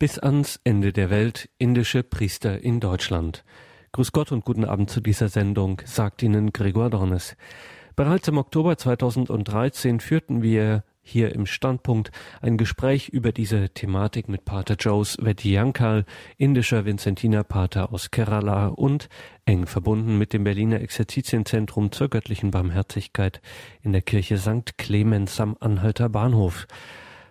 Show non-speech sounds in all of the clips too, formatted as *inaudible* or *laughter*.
Bis ans Ende der Welt indische Priester in Deutschland. Grüß Gott und guten Abend zu dieser Sendung, sagt Ihnen Gregor Dornes. Bereits im Oktober 2013 führten wir hier im Standpunkt ein Gespräch über diese Thematik mit Pater Joes Vediyankal, indischer Vinzentinerpater aus Kerala und eng verbunden mit dem Berliner Exerzitienzentrum zur göttlichen Barmherzigkeit in der Kirche St. Clemens am Anhalter Bahnhof.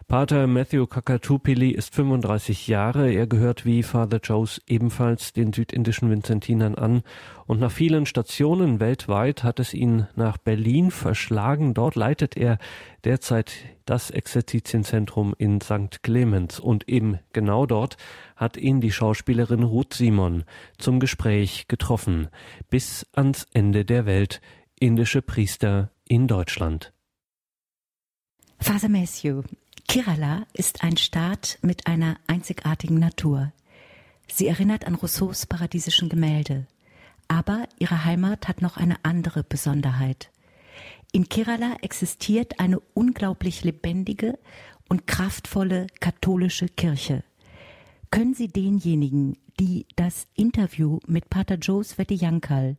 Pater Matthew Kakatupili ist 35 Jahre. Er gehört wie Father Joes ebenfalls den südindischen Vinzentinern an. Und nach vielen Stationen weltweit hat es ihn nach Berlin verschlagen. Dort leitet er derzeit das Exerzitienzentrum in St. Clemens. Und eben genau dort hat ihn die Schauspielerin Ruth Simon zum Gespräch getroffen. Bis ans Ende der Welt. Indische Priester in Deutschland. Father Matthew, Kerala ist ein Staat mit einer einzigartigen Natur. Sie erinnert an Rousseaus paradiesischen Gemälde. Aber ihre Heimat hat noch eine andere Besonderheit. In Kerala existiert eine unglaublich lebendige und kraftvolle katholische Kirche. Können Sie denjenigen, die das Interview mit Pater Jos Vetiyankal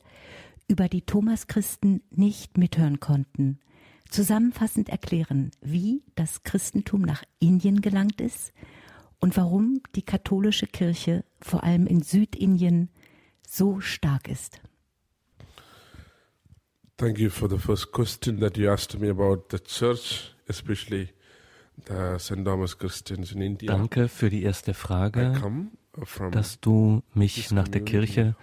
über die Thomaschristen nicht mithören konnten, zusammenfassend erklären, wie das Christentum nach Indien gelangt ist und warum die katholische Kirche vor allem in Südindien so stark ist. Thank you for the first question that you asked me about the church, especially the St. Thomas Christians in India. Danke für die erste Frage dass du mich nach der Kirche,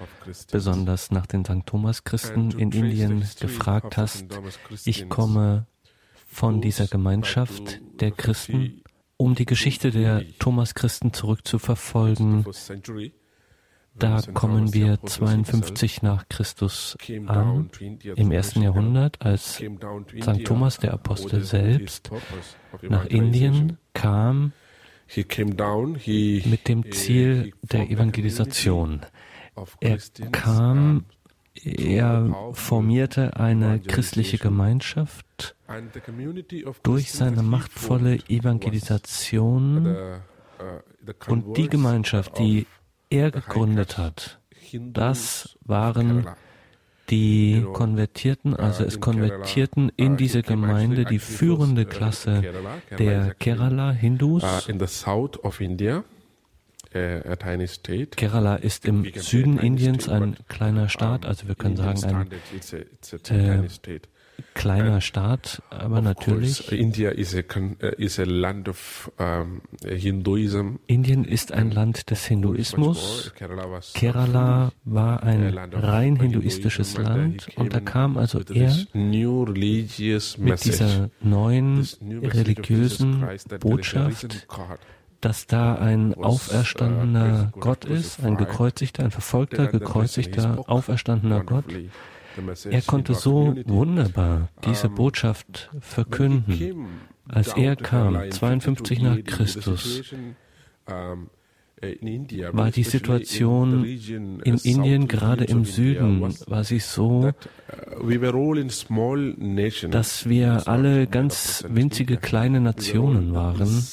besonders nach den St. Thomas Christen in Indien gefragt hast. Ich komme von dieser Gemeinschaft der Christen, um die Geschichte der Thomas Christen zurückzuverfolgen. Da kommen wir 52 nach Christus an, im ersten Jahrhundert, als St. Thomas der Apostel selbst nach Indien kam mit dem Ziel der Evangelisation. Er kam, er formierte eine christliche Gemeinschaft durch seine machtvolle Evangelisation uh, und die Gemeinschaft, die er gegründet hat, das waren die konvertierten, also es konvertierten in diese Gemeinde die führende Klasse der Kerala-Hindus. Kerala. Ist im Süden Indiens ein kleiner Staat, also wir können sagen ein äh, kleiner Staat, aber natürlich. India is a, uh, is a land of um, Hinduism. Indien ist ein Land des Hinduismus. Kerala war ein rein hinduistisches Land und da kam also er mit dieser neuen religiösen Botschaft, dass da ein auferstandener Gott ist, ein gekreuzigter, ein verfolgter, gekreuzigter, auferstandener Gott er konnte so wunderbar diese Botschaft verkünden. Als er kam, 52 nach Christus, war die Situation in Indien, gerade im Süden, war sie so, dass wir alle ganz winzige kleine Nationen waren.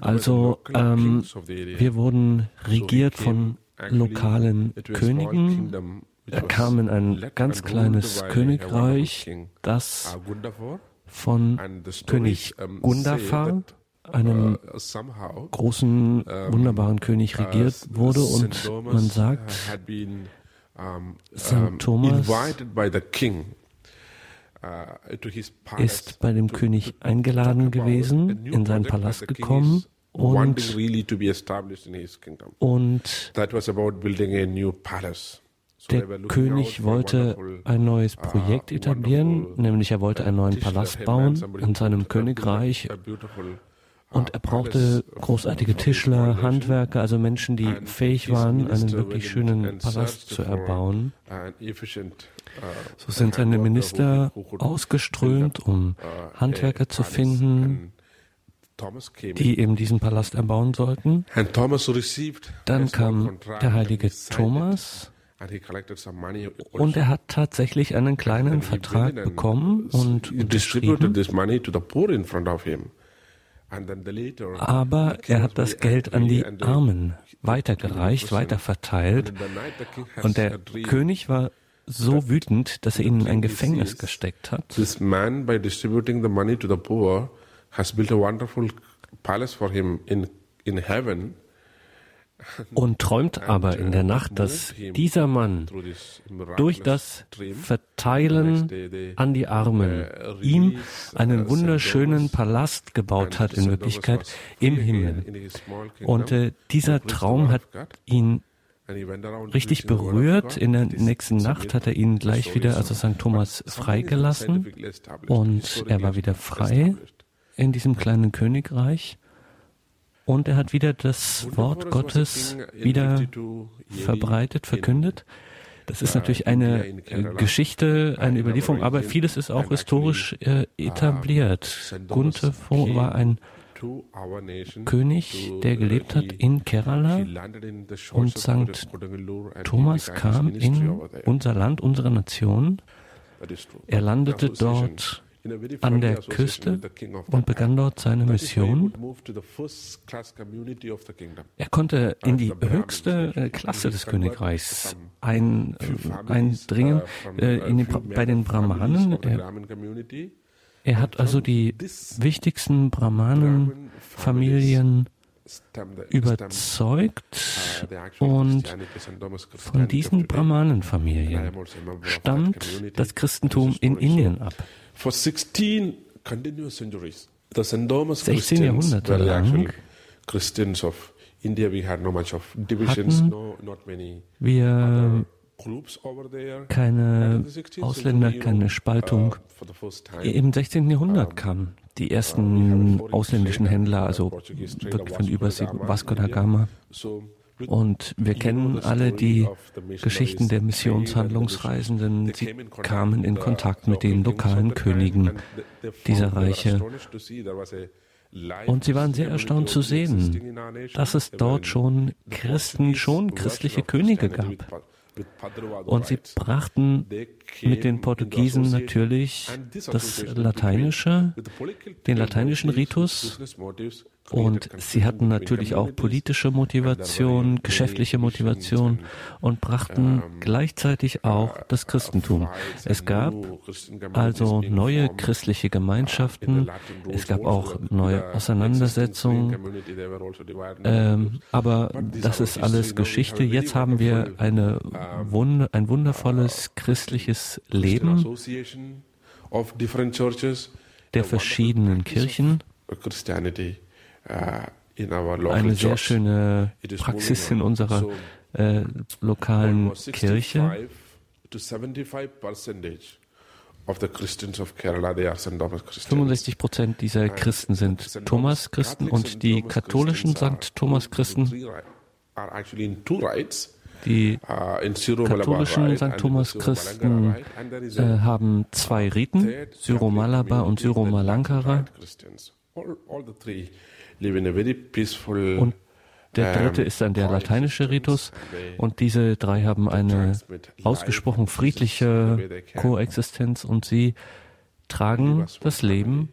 Also ähm, wir wurden regiert von lokalen Königen er kam in ein ganz kleines Königreich, das von König Gundafar, einem großen, wunderbaren König regiert wurde und man sagt, St. Thomas ist bei dem König eingeladen gewesen, in seinen Palast gekommen und, und der König wollte ein neues Projekt etablieren, nämlich er wollte einen neuen Palast bauen in seinem Königreich. Und er brauchte großartige Tischler, Handwerker, also Menschen, die fähig waren, einen wirklich schönen Palast zu erbauen. So sind seine Minister ausgeströmt, um Handwerker zu finden, die eben diesen Palast erbauen sollten. Dann kam der heilige Thomas und er hat tatsächlich einen kleinen Vertrag bekommen und unterschrieben. Aber er hat das Geld an die Armen weitergereicht, weiterverteilt. Und der König war so wütend, dass er ihn in ein Gefängnis gesteckt hat. This man, by distributing the money to the poor, has built a wonderful palace for him in, in heaven. Und träumt aber in der Nacht, dass dieser Mann durch das Verteilen an die Armen ihm einen wunderschönen Palast gebaut hat, in Wirklichkeit im Himmel. Und äh, dieser Traum hat ihn richtig berührt. In der nächsten Nacht hat er ihn gleich wieder, also St. Thomas, freigelassen und er war wieder frei in diesem kleinen Königreich. Und er hat wieder das Wort Gottes wieder verbreitet, verkündet. Das ist natürlich eine Geschichte, eine Überlieferung, aber vieles ist auch historisch äh, etabliert. Gunther war ein König, der gelebt hat in Kerala und St. Thomas kam in unser Land, unsere Nation. Er landete dort an der Küste und begann dort seine Mission. Er konnte in die höchste äh, Klasse des Königreichs ein, äh, eindringen, äh, den, bei den Brahmanen. Er, er hat also die wichtigsten Brahmanenfamilien überzeugt und von diesen Brahmanenfamilien stammt das Christentum in Indien ab. 16 Jahrhunderte lang hatten wir keine Ausländer, keine Spaltung. Im 16. Jahrhundert kamen die ersten ausländischen Händler, also wirklich von Übersee, Vasco da Gama. Und wir kennen alle die Geschichten der Missionshandlungsreisenden. Sie kamen in Kontakt mit den lokalen Königen dieser Reiche. Und sie waren sehr erstaunt zu sehen, dass es dort schon Christen, schon christliche Könige gab. Und sie brachten mit den Portugiesen natürlich das Lateinische, den lateinischen Ritus und sie hatten natürlich auch politische Motivation, geschäftliche Motivation und brachten gleichzeitig auch das Christentum. Es gab also neue christliche Gemeinschaften, es gab auch neue Auseinandersetzungen, ähm, aber das ist alles Geschichte. Jetzt haben wir eine ein wundervolles christliches Leben der verschiedenen Kirchen. Äh, eine sehr schöne Praxis in unserer äh, lokalen Kirche. 65 Prozent dieser Christen sind Thomas-Christen und die katholischen St. Thomas-Christen, die uh, katholischen St. Thomas-Christen äh, haben zwei Riten, Syro-Malabar und Syro-Malankara. Und der dritte ist dann der lateinische Ritus und diese drei haben eine ausgesprochen friedliche Koexistenz und sie tragen das Leben.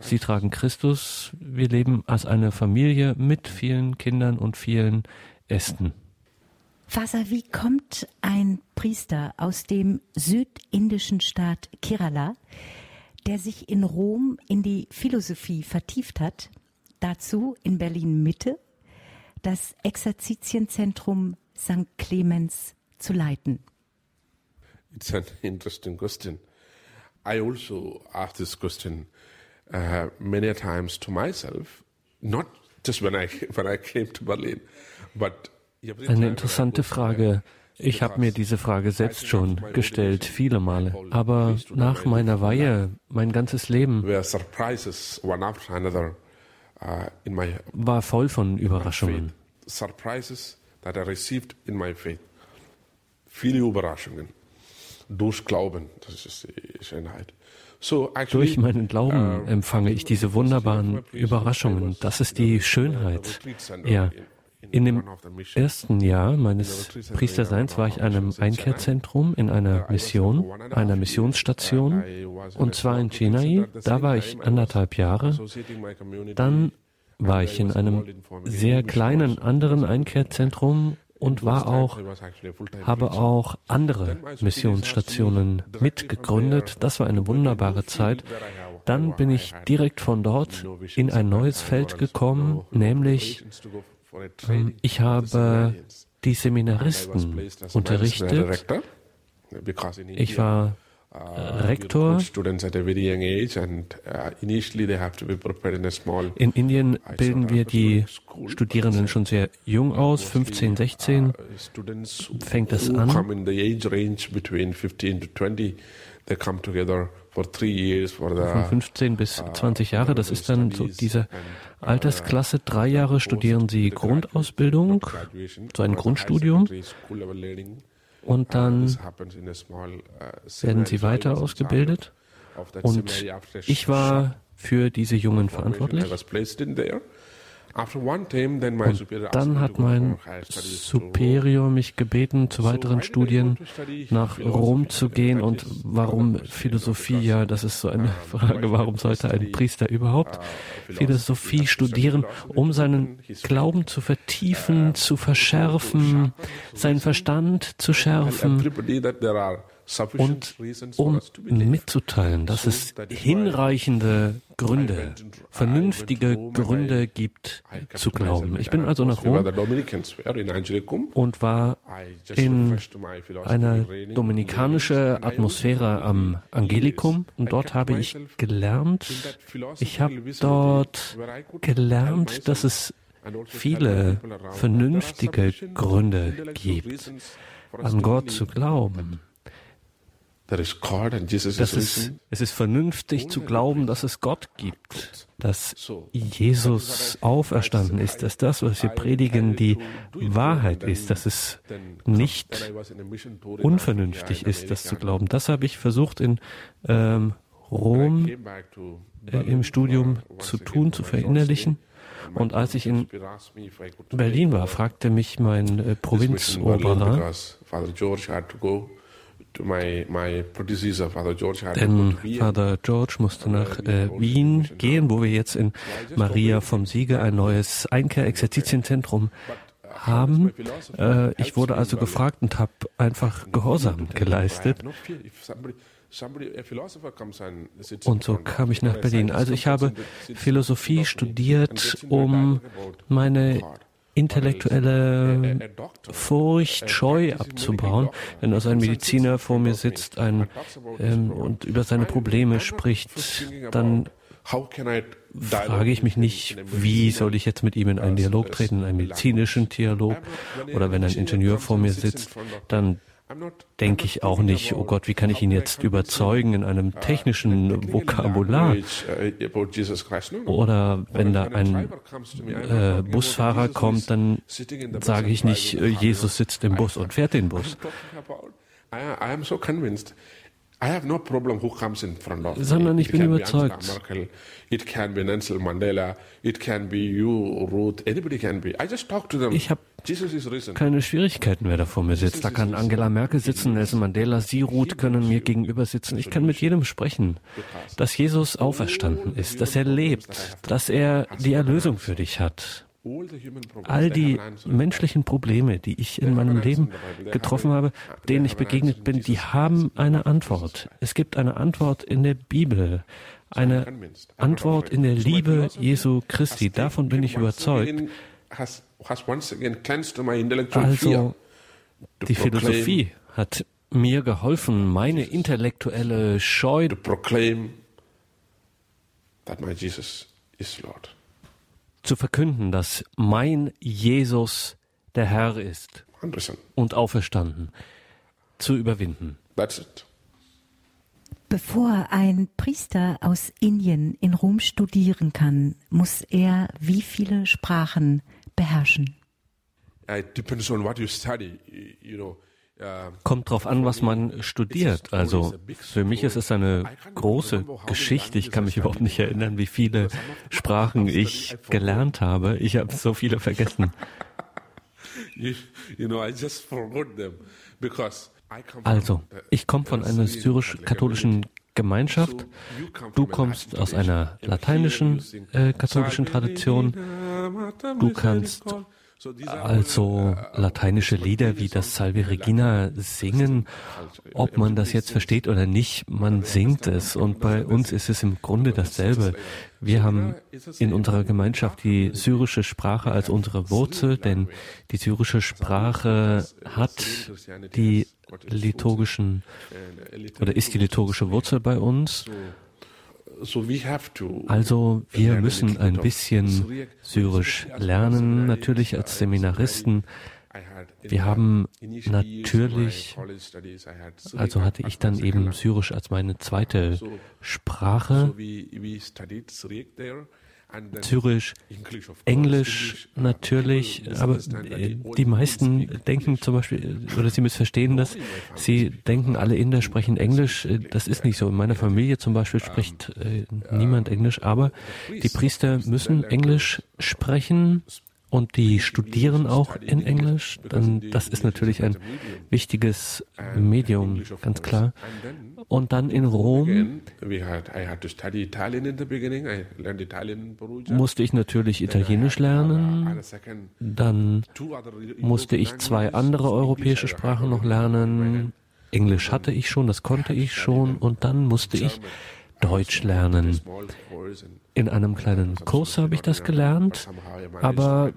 Sie tragen Christus. Wir leben als eine Familie mit vielen Kindern und vielen Ästen. Vater, wie kommt ein Priester aus dem südindischen Staat Kerala der sich in Rom in die Philosophie vertieft hat, dazu in Berlin Mitte das Exerzitienzentrum St. Clemens zu leiten? It's an *laughs* interesting question. I also asked this question uh, many times to myself, not just when I *laughs* when I came to Berlin, but eine interessante Frage. Ich habe mir diese Frage selbst schon gestellt, viele Male. Aber nach meiner Weihe, mein ganzes Leben uh, war voll von Überraschungen. Viele Überraschungen. Durch Glauben, das ist die Schönheit. Durch meinen Glauben empfange ich diese wunderbaren Überraschungen. Das ist die Schönheit. Ja. In dem ersten Jahr meines Priesterseins war ich in einem Einkehrzentrum in einer Mission, einer Missionsstation, und zwar in Chennai. Da war ich anderthalb Jahre. Dann war ich in einem sehr kleinen anderen Einkehrzentrum und war auch, habe auch andere Missionsstationen mitgegründet. Das war eine wunderbare Zeit. Dann bin ich direkt von dort in ein neues Feld gekommen, nämlich ähm, ich habe die Seminaristen unterrichtet. Ich war Uh, Rektor. In Indien bilden wir die Studierenden schon sehr jung aus, 15, 16 fängt es an. Von 15 bis 20 uh, Jahre, das ist dann so diese uh, Altersklasse. Drei Jahre studieren sie Grundausbildung, so ein Grundstudium. Und dann werden sie weiter ausgebildet. Und ich war für diese Jungen verantwortlich. Und dann hat mein Superior mich gebeten, zu weiteren Studien nach Rom zu gehen. Und warum Philosophie? Ja, das ist so eine Frage. Warum sollte ein Priester überhaupt uh, Philosophie studieren, um seinen Glauben zu vertiefen, uh, zu verschärfen, seinen Verstand zu schärfen? Und um mitzuteilen, dass es hinreichende Gründe, vernünftige Gründe gibt zu glauben. Ich bin also nach Rom und war in einer dominikanischen Atmosphäre am Angelikum und dort habe ich gelernt, ich habe dort gelernt, dass es viele vernünftige Gründe gibt, an Gott zu glauben. Das ist, es ist vernünftig zu glauben, dass es Gott gibt, dass Jesus auferstanden ist, dass das, was wir predigen, die Wahrheit ist, dass es nicht unvernünftig ist, das zu glauben. Das habe ich versucht in ähm, Rom äh, im Studium zu tun, zu verinnerlichen. Und als ich in Berlin war, fragte mich mein äh, Provinzoberer, denn Vater George musste nach äh, Wien gehen, wo wir jetzt in Maria vom Siege ein neues Einkehr-Exerzitienzentrum haben. Äh, ich wurde also gefragt und habe einfach Gehorsam geleistet. Und so kam ich nach Berlin. Also ich habe Philosophie studiert, um meine intellektuelle Furcht, Scheu abzubauen. Wenn also ein Mediziner vor mir sitzt ein, ähm, und über seine Probleme spricht, dann frage ich mich nicht, wie soll ich jetzt mit ihm in einen Dialog treten, in einen medizinischen Dialog. Oder wenn ein Ingenieur vor mir sitzt, dann denke ich auch nicht, oh Gott, wie kann ich ihn jetzt überzeugen in einem technischen Vokabular? Oder wenn da ein äh, Busfahrer kommt, dann sage ich nicht, äh, Jesus sitzt im Bus und fährt den Bus. Sondern ich bin überzeugt. Ich habe keine Schwierigkeiten, wer da vor mir sitzt. Da kann Angela Merkel sitzen, Nelson Mandela, Sie, Ruth, können mir gegenüber sitzen. Ich kann mit jedem sprechen, dass Jesus auferstanden ist, dass er lebt, dass er die Erlösung für dich hat. All die menschlichen Probleme, die ich in meinem Leben getroffen habe, denen ich begegnet bin, die haben eine Antwort. Es gibt eine Antwort in der Bibel, eine Antwort in der Liebe Jesu Christi. Davon bin ich überzeugt. Also, die Philosophie hat mir geholfen, meine intellektuelle Scheu zu proclaim that my Jesus is Lord zu verkünden, dass mein Jesus der Herr ist und auferstanden, zu überwinden. Bevor ein Priester aus Indien in Rom studieren kann, muss er wie viele Sprachen beherrschen? It depends on what you study. You know, Kommt drauf an, was man studiert. Also für mich ist es eine große Geschichte. Ich kann mich überhaupt nicht erinnern, wie viele Sprachen ich gelernt habe. Ich habe so viele vergessen. Also, ich komme von einer syrisch-katholischen Gemeinschaft. Du kommst aus einer lateinischen äh, katholischen Tradition. Du kannst also lateinische Lieder wie das Salve Regina singen, ob man das jetzt versteht oder nicht, man singt es. Und bei uns ist es im Grunde dasselbe. Wir haben in unserer Gemeinschaft die syrische Sprache als unsere Wurzel, denn die syrische Sprache hat die liturgischen oder ist die liturgische Wurzel bei uns. Also wir müssen ein bisschen Syrisch lernen, natürlich als Seminaristen. Wir haben natürlich, also hatte ich dann eben Syrisch als meine zweite Sprache. Syrisch, Englisch natürlich, aber äh, die meisten denken zum Beispiel, oder sie missverstehen das, sie denken, alle Inder sprechen Englisch. Äh, das ist nicht so. In meiner Familie zum Beispiel spricht äh, niemand Englisch, aber die Priester müssen Englisch sprechen und die studieren auch in Englisch, dann das ist natürlich ein wichtiges Medium, ganz klar. Und dann in Rom musste ich natürlich Italienisch lernen, dann musste ich zwei andere europäische Sprachen noch lernen. Englisch hatte ich schon, das konnte ich schon und dann musste ich Deutsch lernen. In einem kleinen Kurs habe ich das gelernt, aber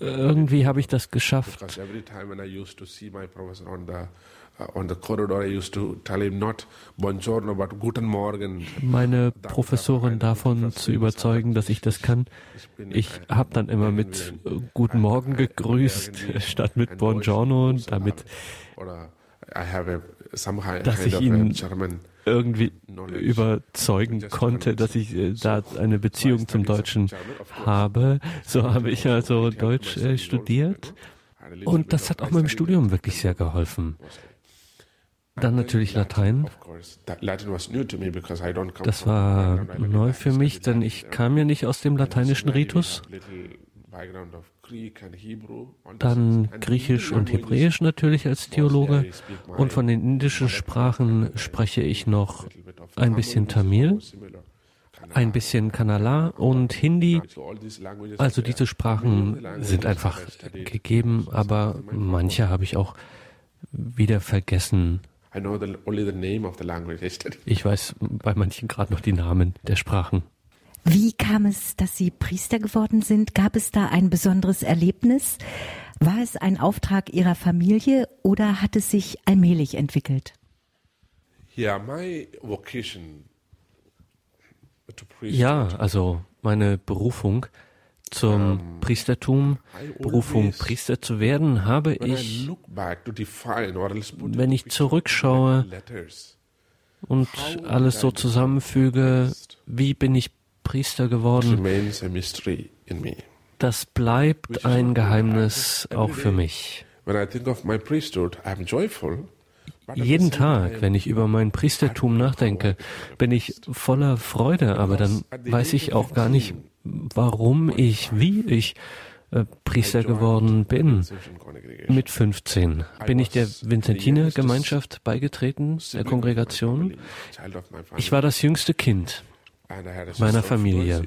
irgendwie habe ich das geschafft. Meine Professorin davon zu überzeugen, dass ich das kann. Ich habe dann immer mit Guten Morgen gegrüßt, *laughs* statt mit Buongiorno, damit dass ich ihn irgendwie überzeugen konnte, dass ich äh, da eine Beziehung zum Deutschen habe. So habe ich also Deutsch äh, studiert. Und das hat auch meinem Studium wirklich sehr geholfen. Dann natürlich Latein. Das war neu für mich, denn ich kam ja nicht aus dem lateinischen Ritus. Dann Griechisch und Hebräisch natürlich als Theologe. Und von den indischen Sprachen spreche ich noch ein bisschen Tamil, ein bisschen Kannala und Hindi. Also diese Sprachen sind einfach gegeben, aber manche habe ich auch wieder vergessen. *laughs* Ich weiß bei manchen gerade noch die Namen der Sprachen. Wie kam es, dass Sie Priester geworden sind? Gab es da ein besonderes Erlebnis? War es ein Auftrag Ihrer Familie oder hat es sich allmählich entwickelt? Ja, also meine Berufung zum Priestertum, Berufung Priester zu werden, habe ich, wenn ich zurückschaue und alles so zusammenfüge, wie bin ich Priester geworden. Das bleibt ein Geheimnis auch für mich. Jeden Tag, wenn ich über mein Priestertum nachdenke, bin ich voller Freude, aber dann weiß ich auch gar nicht, warum ich, wie ich äh, Priester geworden bin. Mit 15 bin ich der Vincentiner Gemeinschaft beigetreten, der Kongregation. Ich war das jüngste Kind meiner Familie.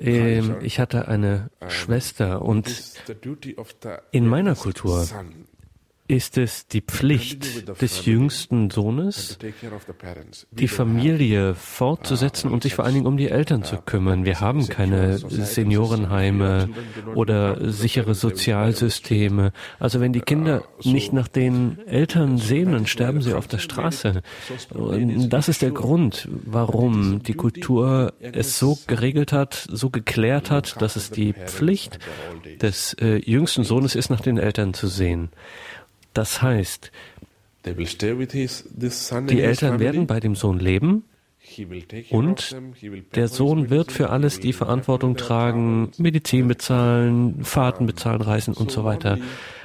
Ähm, ich hatte eine Schwester und in meiner Kultur ist es die Pflicht des jüngsten Sohnes, die Familie fortzusetzen und sich vor allen Dingen um die Eltern zu kümmern. Wir haben keine Seniorenheime oder sichere Sozialsysteme. Also wenn die Kinder nicht nach den Eltern sehen, dann sterben sie auf der Straße. Und das ist der Grund, warum die Kultur es so geregelt hat, so geklärt hat, dass es die Pflicht des äh, jüngsten Sohnes ist, nach den Eltern zu sehen. Das heißt, die Eltern werden bei dem Sohn leben und der Sohn wird für alles die Verantwortung tragen, Medizin bezahlen, Fahrten bezahlen, Reisen und so weiter.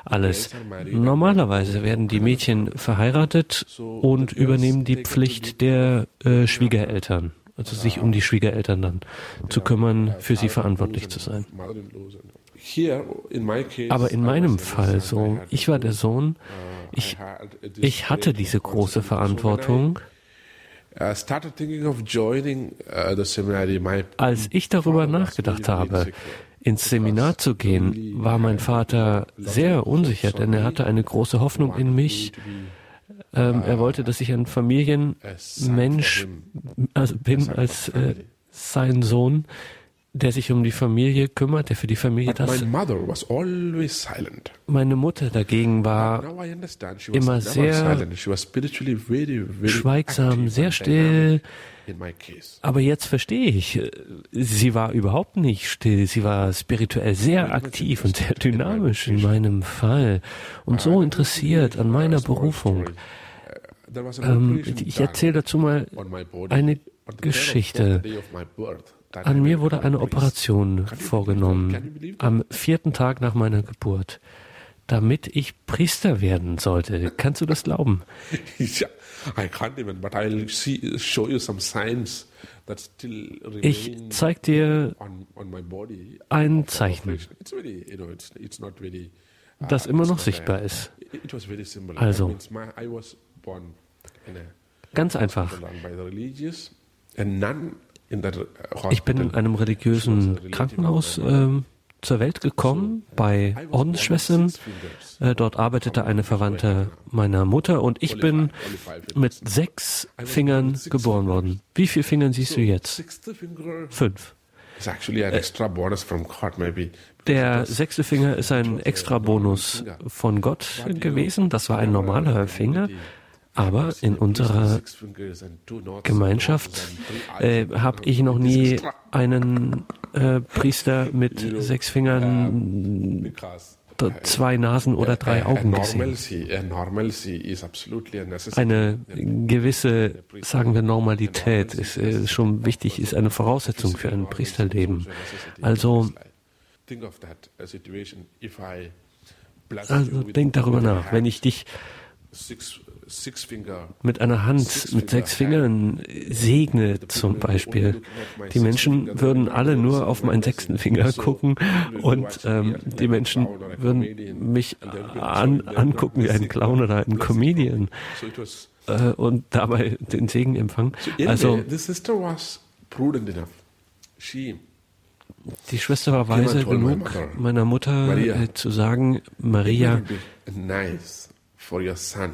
Alles. Normalerweise werden die Mädchen verheiratet und übernehmen die Pflicht der äh, Schwiegereltern, also sich um die Schwiegereltern dann zu kümmern, für sie verantwortlich zu sein. Aber in meinem Fall so, ich war der Sohn, ich, ich hatte diese große Verantwortung. Uh, uh, Als ich darüber nachgedacht habe, ins Seminar zu gehen, war mein Vater sehr unsicher, denn er hatte eine große Hoffnung in mich. Ähm, er wollte, dass ich ein Familienmensch also bin als äh, sein Sohn der sich um die Familie kümmert, der für die Familie das. Meine Mutter dagegen war immer sehr schweigsam, sehr still. Aber jetzt verstehe ich, sie war überhaupt nicht still, sie war spirituell sehr aktiv und sehr dynamisch in meinem Fall und so interessiert an meiner Berufung. Uh, ähm, ich erzähle dazu mal eine Geschichte. An mir wurde eine Operation vorgenommen am vierten Tag nach meiner Geburt, damit ich Priester werden sollte. Kannst du das glauben? *laughs* Ja, I can't even, but I'll see, show you some signs ich zeige dir ein Zeichen, das immer noch sichtbar ist. Also, ganz einfach. Ich bin in einem religiösen Krankenhaus äh, zur Welt gekommen, bei Ordensschwestern. Äh, dort arbeitete eine Verwandte meiner Mutter und ich bin mit sechs Fingern geboren worden. Wie viele Fingern siehst du jetzt? Fünf. Der sechste Finger ist ein extra Bonus von Gott gewesen. Das war ein normaler Finger. Aber in unserer Gemeinschaft äh, habe ich noch nie einen äh, Priester mit sechs Fingern, zwei Nasen oder drei Augen gesehen. Eine gewisse, sagen wir, Normalität ist, ist schon wichtig, ist eine Voraussetzung für ein Priesterleben. Also, also denk darüber nach. Wenn ich dich mit einer Hand mit sechs Fingern segne zum Beispiel. Die Menschen würden alle nur auf meinen sechsten Finger gucken und ähm, die Menschen würden mich an, angucken wie ein Clown oder ein Comedian. Äh, und dabei den Segen empfangen. Also die Schwester war weise genug, meiner Mutter äh, zu sagen, Maria, nice for your son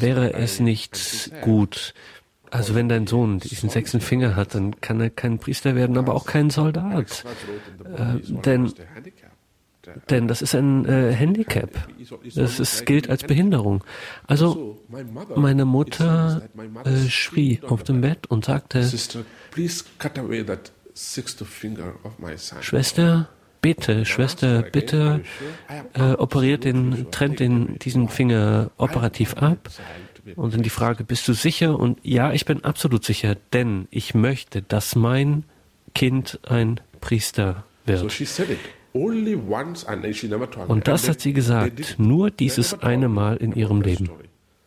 Wäre es nicht gut, also wenn dein Sohn diesen sechsten Finger hat, dann kann er kein Priester werden, aber auch kein Soldat. Äh, denn, denn das ist ein äh, Handicap. Das ist, gilt als Behinderung. Also meine Mutter äh, schrie auf dem Bett und sagte, Schwester, bitte, Schwester, bitte äh, operiert den, trennt den, diesen Finger operativ ab. Und dann die Frage, bist du sicher? Und ja, ich bin absolut sicher, denn ich möchte, dass mein Kind ein Priester wird. Und das hat sie gesagt, nur dieses eine Mal in ihrem Leben.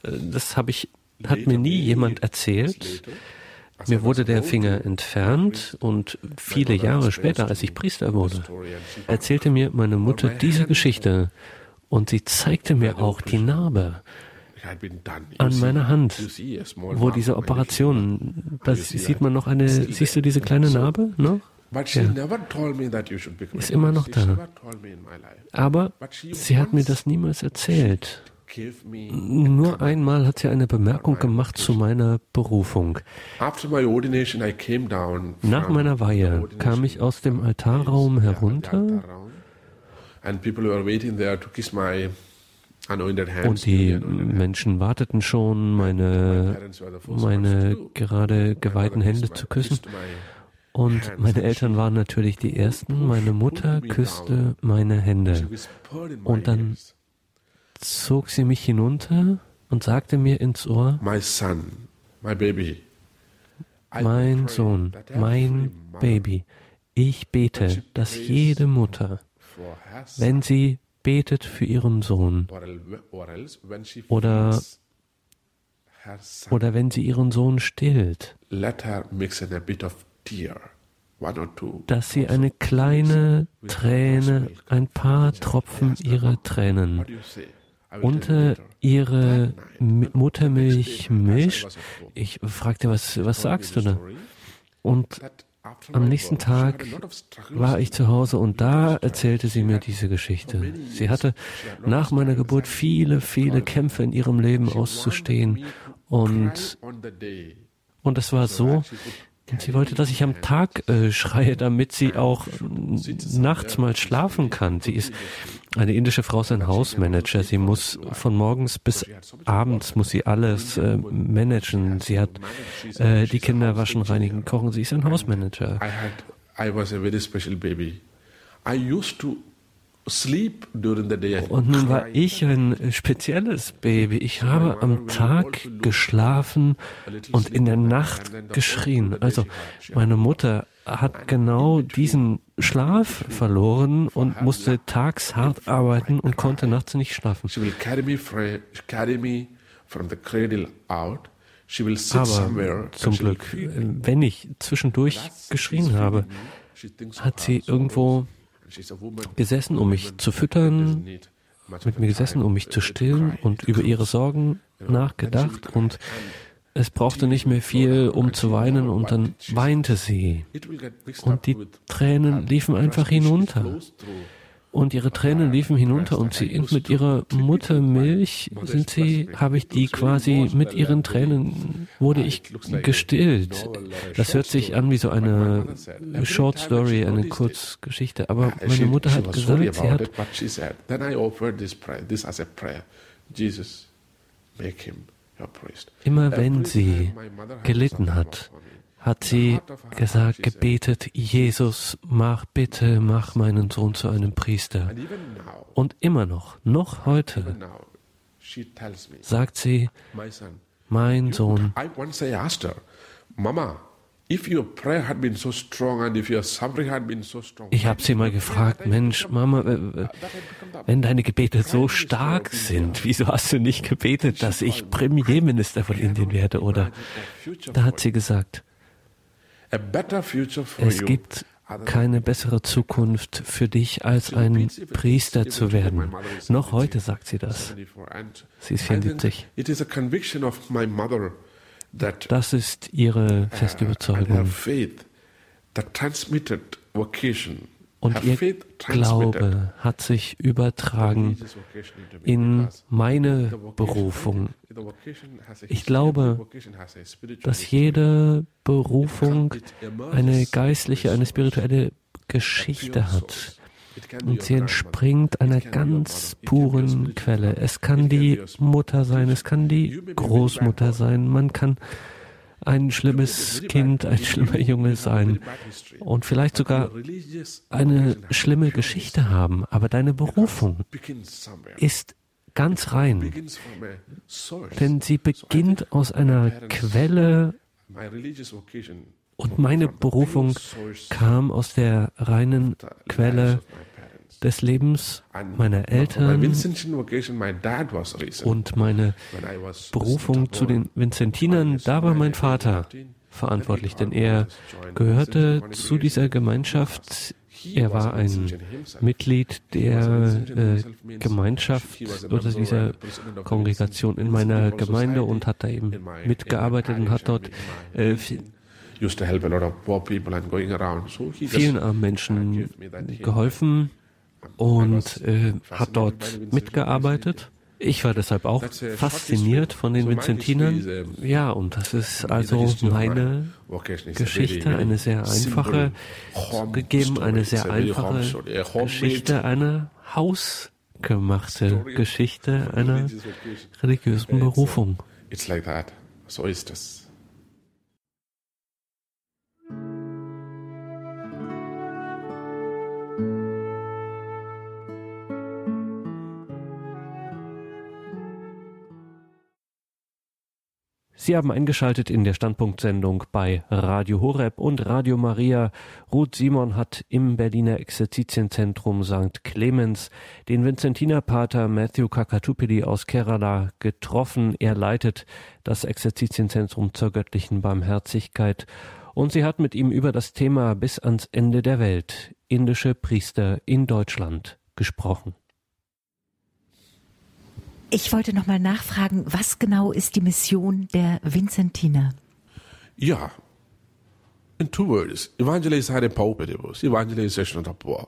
Äh, das habe ich, hat mir nie jemand erzählt. Mir wurde der Finger entfernt und viele Jahre später, als ich Priester wurde, erzählte mir meine Mutter diese Geschichte und sie zeigte mir auch die Narbe an meiner Hand, wo diese Operation, da sieht man noch eine, siehst du diese kleine Narbe noch? Ja. Ist immer noch da. Aber sie hat mir das niemals erzählt. Nur einmal hat sie eine Bemerkung gemacht zu meiner Berufung. Nach meiner Weihe kam ich aus dem Altarraum herunter. und die Menschen warteten schon, meine, meine gerade geweihten Hände zu küssen. Und meine Eltern waren natürlich die Ersten. Meine Mutter küsste meine Hände. Und dann zog sie mich hinunter und sagte mir ins Ohr, my son, my baby, mein Sohn, mein Baby, ich bete, dass jede Mutter, wenn sie betet für ihren Sohn oder oder wenn sie ihren Sohn stillt, dass sie eine kleine Träne, ein paar Tropfen ihrer Tränen Unter later. ihre Muttermilch mischt. Ich fragte, was, was sagst du da? Und am nächsten Tag war ich zu Hause und da erzählte sie mir diese Geschichte. Sie hatte nach meiner Geburt viele, viele Kämpfe in ihrem Leben auszustehen und, und es war so, sie wollte, dass ich am Tag äh, schreie, damit sie auch nachts mal schlafen kann. Sie ist eine indische Frau, ist ein Hausmanager. Sie muss von morgens bis abends muss sie alles äh, managen. Sie hat äh, die Kinder waschen, reinigen, kochen. Sie ist ein Hausmanager. I was a very special baby. I used to Und nun war ich ein spezielles Baby. Ich habe am Tag geschlafen und in der Nacht geschrien. Also meine Mutter hat genau diesen Schlaf verloren und musste tags hart arbeiten und konnte nachts nicht schlafen. Aber zum Glück, wenn ich zwischendurch geschrien habe, hat sie irgendwo gesessen, um mich zu füttern, mit mir gesessen, um mich zu stillen und über ihre Sorgen nachgedacht und es brauchte nicht mehr viel, um zu weinen und dann weinte sie. Und die Tränen liefen einfach hinunter. Und ihre Tränen liefen hinunter und sie mit ihrer Muttermilch sind sie, habe ich die quasi mit ihren Tränen wurde ich gestillt. Das hört sich an wie so eine Short Story, eine Kurzgeschichte. Aber meine Mutter hat gesagt, sie hat it, but she said, then I offered this prayer, this as a prayer. Jesus, make him your priest. immer wenn sie gelitten hat, hat sie gesagt, gebetet, Jesus, mach bitte, mach meinen Sohn zu einem Priester. Und immer noch, noch heute, sagt sie, mein Sohn, ich habe sie mal gefragt, Mensch, Mama, wenn deine Gebete so stark sind, wieso hast du nicht gebetet, dass ich Premierminister von Indien werde? Oder da hat sie gesagt, a better future for es gibt keine bessere Zukunft für dich, als ein Priester zu werden. Noch heute sagt sie das. 74. And Sie ist I think 74. It is a conviction of my mother that Das ist ihre feste and her Überzeugung. Und ihr Glaube hat sich übertragen in meine Berufung. Ich glaube, dass jede Berufung eine geistliche, eine spirituelle Geschichte hat. Und sie entspringt einer ganz puren Quelle. Es kann die Mutter sein, es kann die Großmutter sein, man kann ein schlimmes Kind, ein schlimmer Junge sein und vielleicht sogar eine schlimme Geschichte haben. Aber deine Berufung ist ganz rein, denn sie beginnt aus einer Quelle und meine Berufung kam aus der reinen Quelle des Lebens meiner Eltern und meine Berufung zu den Vincentinern, da war mein Vater verantwortlich, denn er gehörte zu dieser Gemeinschaft. Er war ein Mitglied der äh, Gemeinschaft oder dieser Kongregation in meiner Gemeinde und hat da eben mitgearbeitet und hat dort äh, vielen armen Menschen geholfen und äh, hat dort mitgearbeitet. Ich war deshalb auch fasziniert von den Vincentinern. Ja, und das ist also meine Geschichte, eine sehr einfache, gegeben eine sehr einfache Geschichte, eine hausgemachte Geschichte einer religiösen Berufung. Like that. So is das. Sie haben eingeschaltet in der Standpunktsendung bei Radio Horeb und Radio Maria. Ruth Simon hat im Berliner Exerzitienzentrum St. Clemens den Vinzentinerpater Matthew Kakatupidi aus Kerala getroffen. Er leitet das Exerzitienzentrum zur göttlichen Barmherzigkeit und sie hat mit ihm über das Thema bis ans Ende der Welt, indische Priester in Deutschland, gesprochen. Ich wollte noch mal nachfragen, was genau ist die Mission der Vinzentiner? Ja, in two words, evangelizare pauperibus, evangelization of the poor.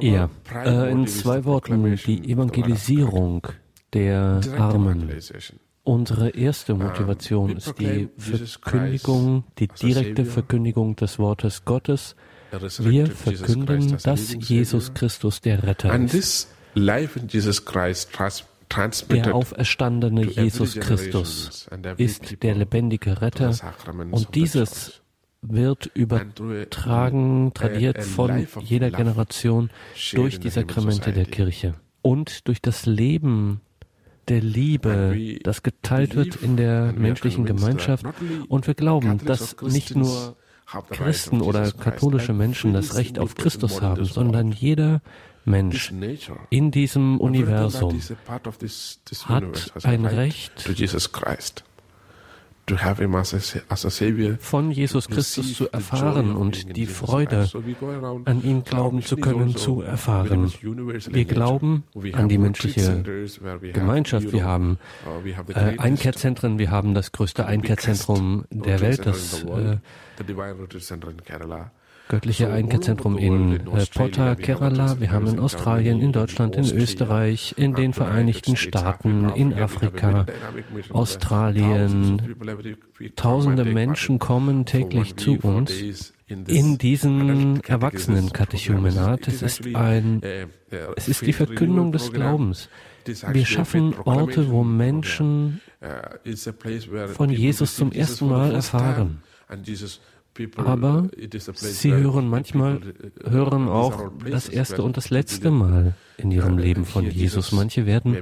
Ja, äh, in zwei Worten die Evangelisierung der Armen. Unsere erste Motivation ist die Verkündigung, die direkte Verkündigung des Wortes Gottes. Wir verkünden, dass Jesus Christus der Retter ist. Der auferstandene Jesus Christus ist der lebendige Retter. Und dieses wird übertragen, tradiert von jeder Generation durch die Sakramente der Kirche. Und durch das Leben der Liebe, das geteilt wird in der menschlichen Gemeinschaft. Und wir glauben, dass nicht nur Christen oder katholische Menschen das Recht auf Christus haben, sondern jeder Mensch in diesem Universum hat ein Recht, von Jesus Christus zu erfahren und die Freude, an ihn glauben zu können, zu erfahren. Wir glauben an die menschliche Gemeinschaft. Wir haben äh, Einkehrzentren, wir haben das größte Einkehrzentrum der Welt, das äh, göttliche Einkehrzentrum in äh, Porta Kerala. Wir haben in Australien, in Deutschland, in Österreich, in den Vereinigten Staaten, in Afrika, Australien. Tausende Menschen kommen täglich zu uns in diesen Erwachsenenkatechumenat. Es ist ein, es ist die Verkündung des Glaubens. Wir schaffen Orte, wo Menschen von Jesus zum ersten Mal erfahren. Aber sie hören manchmal, hören auch das erste und das letzte Mal in ihrem Leben von Jesus. Manche werden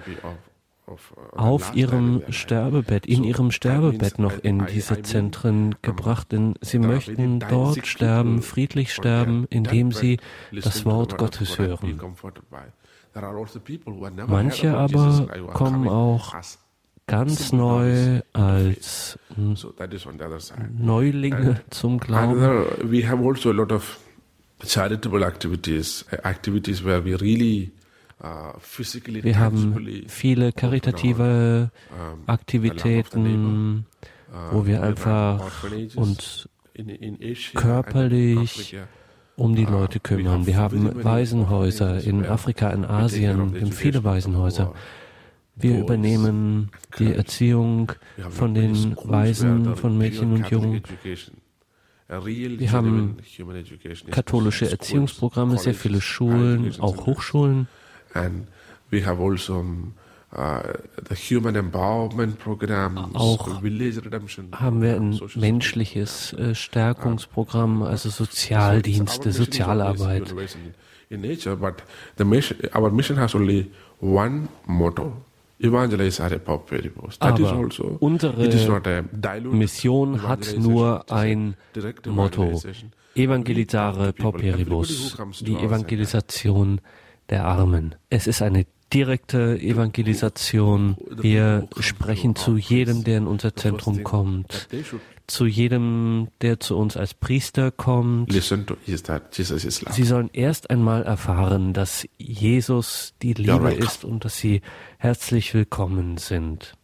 auf ihrem Sterbebett, in ihrem Sterbebett noch in diese Zentren gebracht, denn sie möchten dort sterben, friedlich sterben, indem sie das Wort Gottes hören. Manche aber kommen auch ganz neu als Neulinge zum Glauben. We have also a lot of charitable activities, uh, activities where we really uh, wir haben viele karitative Aktivitäten, wo wir einfach uns körperlich um die Leute kümmern. Wir haben Waisenhäuser in Afrika, in Asien, wir haben viele Waisenhäuser. Wir übernehmen die Erziehung von den Waisen, von Mädchen und Jungen. Wir haben katholische Erziehungsprogramme, sehr viele Schulen, auch Hochschulen. Auch haben wir ein menschliches äh, Stärkungsprogramm, also Sozialdienste, Sozialarbeit. In nature, but the mission, our mission has only one motto. Aber unsere Mission hat nur ein Motto. Evangelizare pauperibus, die Evangelisation der Armen. Es ist eine direkte Evangelisation. Wir sprechen zu jedem, der in unser Zentrum kommt zu jedem, der zu uns als Priester kommt. Sie sollen erst einmal erfahren, dass Jesus die Liebe ist und dass sie herzlich willkommen sind.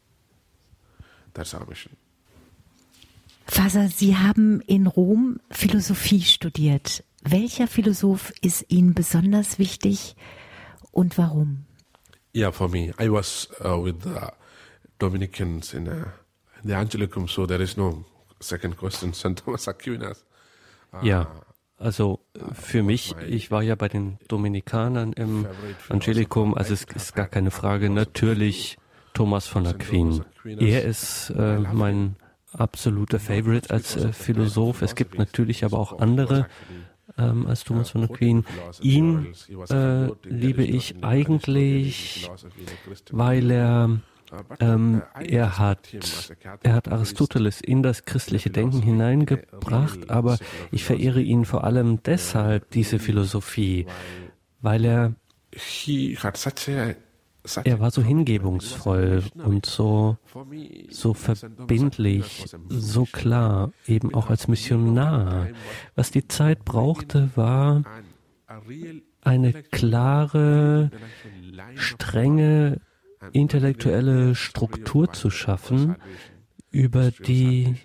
Faser, Sie haben in Rom Philosophie studiert. Welcher Philosoph ist Ihnen besonders wichtig und warum? Yeah, for me, I was uh, with the Dominicans in, uh, in the Angelicum, so there is no second question, St. *laughs* Thomas Aquinas. Ja, also für mich, ich war ja bei den Dominikanern im Angelikum, also es ist gar keine Frage, natürlich Thomas von Aquin. Er ist äh, mein absoluter Favorite als äh, Philosoph. Es gibt natürlich aber auch andere ähm, als Thomas von Aquin. Ihn äh, liebe ich eigentlich, weil er ähm, er, hat, er hat Aristoteles in das christliche Denken hineingebracht, aber ich verehre ihn vor allem deshalb, diese Philosophie, weil er er war so hingebungsvoll und so, so verbindlich, so klar, eben auch als Missionar. Was die Zeit brauchte, war eine klare, strenge intellektuelle Struktur zu schaffen über die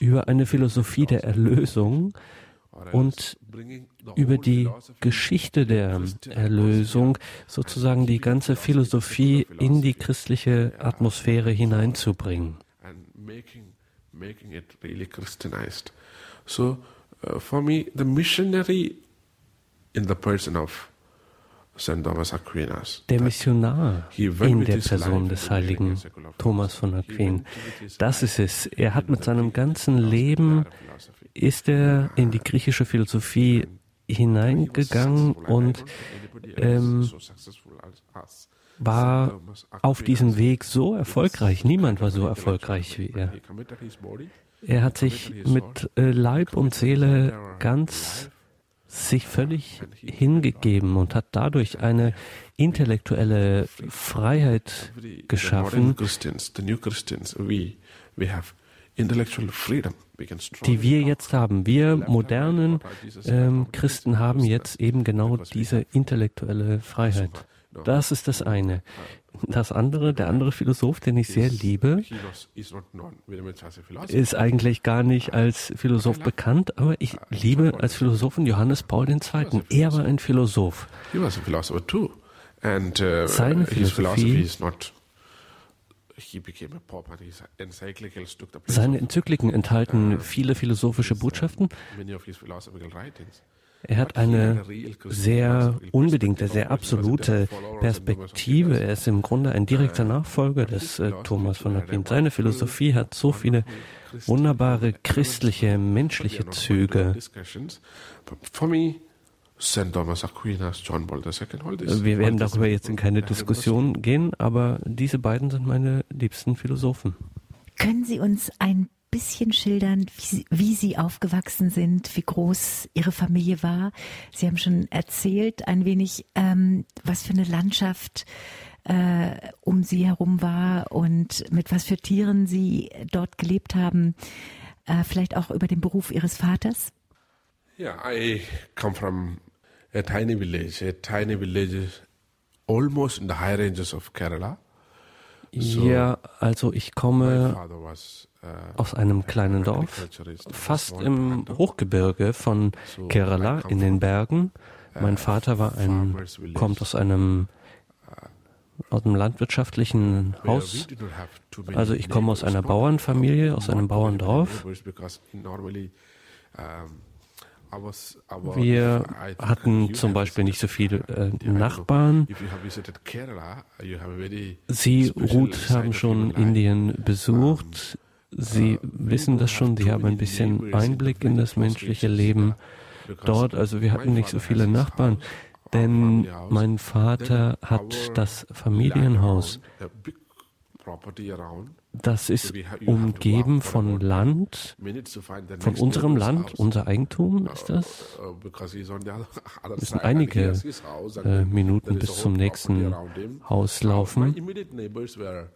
über eine Philosophie der Erlösung und über die Geschichte der Erlösung sozusagen die ganze Philosophie in die christliche Atmosphäre hineinzubringen. So, uh, for me, the missionary in the person of der Missionar in der Person des heiligen Thomas von Aquin, das ist es. Er hat mit seinem ganzen Leben, ist er in die griechische Philosophie hineingegangen und ähm, war auf diesem Weg so erfolgreich. Niemand war so erfolgreich wie er. Er hat sich mit äh, Leib und Seele ganz sich völlig hingegeben und hat dadurch eine intellektuelle Freiheit geschaffen, die wir jetzt haben. Wir modernen ähm, Christen haben jetzt eben genau diese intellektuelle Freiheit. Das ist das eine. Das andere, der andere Philosoph, den ich sehr liebe, ist eigentlich gar nicht als Philosoph bekannt, aber ich liebe als Philosophen Johannes Paul II. Er war ein Philosoph. Uh, Seine Philosophie seine Enzykliken enthalten viele philosophische Botschaften. Er hat eine sehr unbedingte, sehr absolute Perspektive. Er ist im Grunde ein direkter Nachfolger des äh, Thomas von Aquin. Seine Philosophie hat so viele wunderbare christliche, menschliche Züge. Wir werden darüber jetzt in keine Diskussion gehen, aber diese beiden sind meine liebsten Philosophen. Können Sie uns ein bisschen schildern, wie, wie, Sie aufgewachsen sind, wie groß Ihre Familie war? Sie haben schon erzählt ein wenig, ähm, was für eine Landschaft äh, um Sie herum war und mit was für Tieren Sie dort gelebt haben. Äh, vielleicht auch über den Beruf Ihres Vaters? Yeah, I come from a tiny village, a tiny village almost in the high ranges of Kerala. Ja, also ich komme aus einem kleinen Dorf, fast im Hochgebirge von Kerala in den Bergen. Mein Vater war ein, kommt aus einem aus einem landwirtschaftlichen Haus. Also ich komme aus einer Bauernfamilie, aus einem Bauerndorf. Wir hatten zum Beispiel nicht so viele äh, Nachbarn. Sie, Ruth, haben schon Indien besucht. Sie wissen das schon, sie haben ein bisschen Einblick in das menschliche Leben dort. Also wir hatten nicht so viele Nachbarn, denn mein Vater hat das Familienhaus das ist umgeben von Land, von unserem Land, unser Eigentum ist das. *laughs* Es sind einige äh, Minuten bis zum nächsten Haus laufen.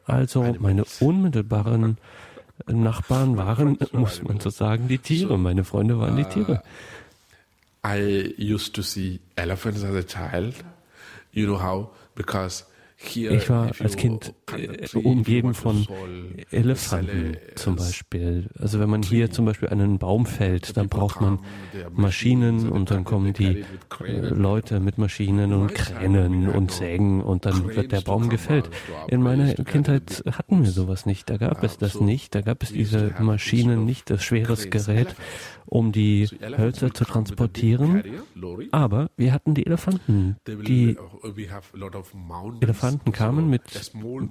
Also meine unmittelbaren Nachbarn *laughs* waren, muss man so sagen, die Tiere. Meine Freunde waren die Tiere. I used to see elephants as a child. You know how? Because ich war als Kind äh, umgeben von Elefanten zum Beispiel. Also wenn man hier zum Beispiel einen Baum fällt, dann braucht man Maschinen und dann kommen die äh, Leute mit Maschinen und Kränen und Sägen und dann wird der Baum gefällt. In meiner Kindheit hatten wir sowas nicht. Da gab es das nicht. Da gab es diese Maschinen nicht, das schweres Gerät um die Hölzer zu transportieren. Aber wir hatten die Elefanten. Die Elefanten kamen mit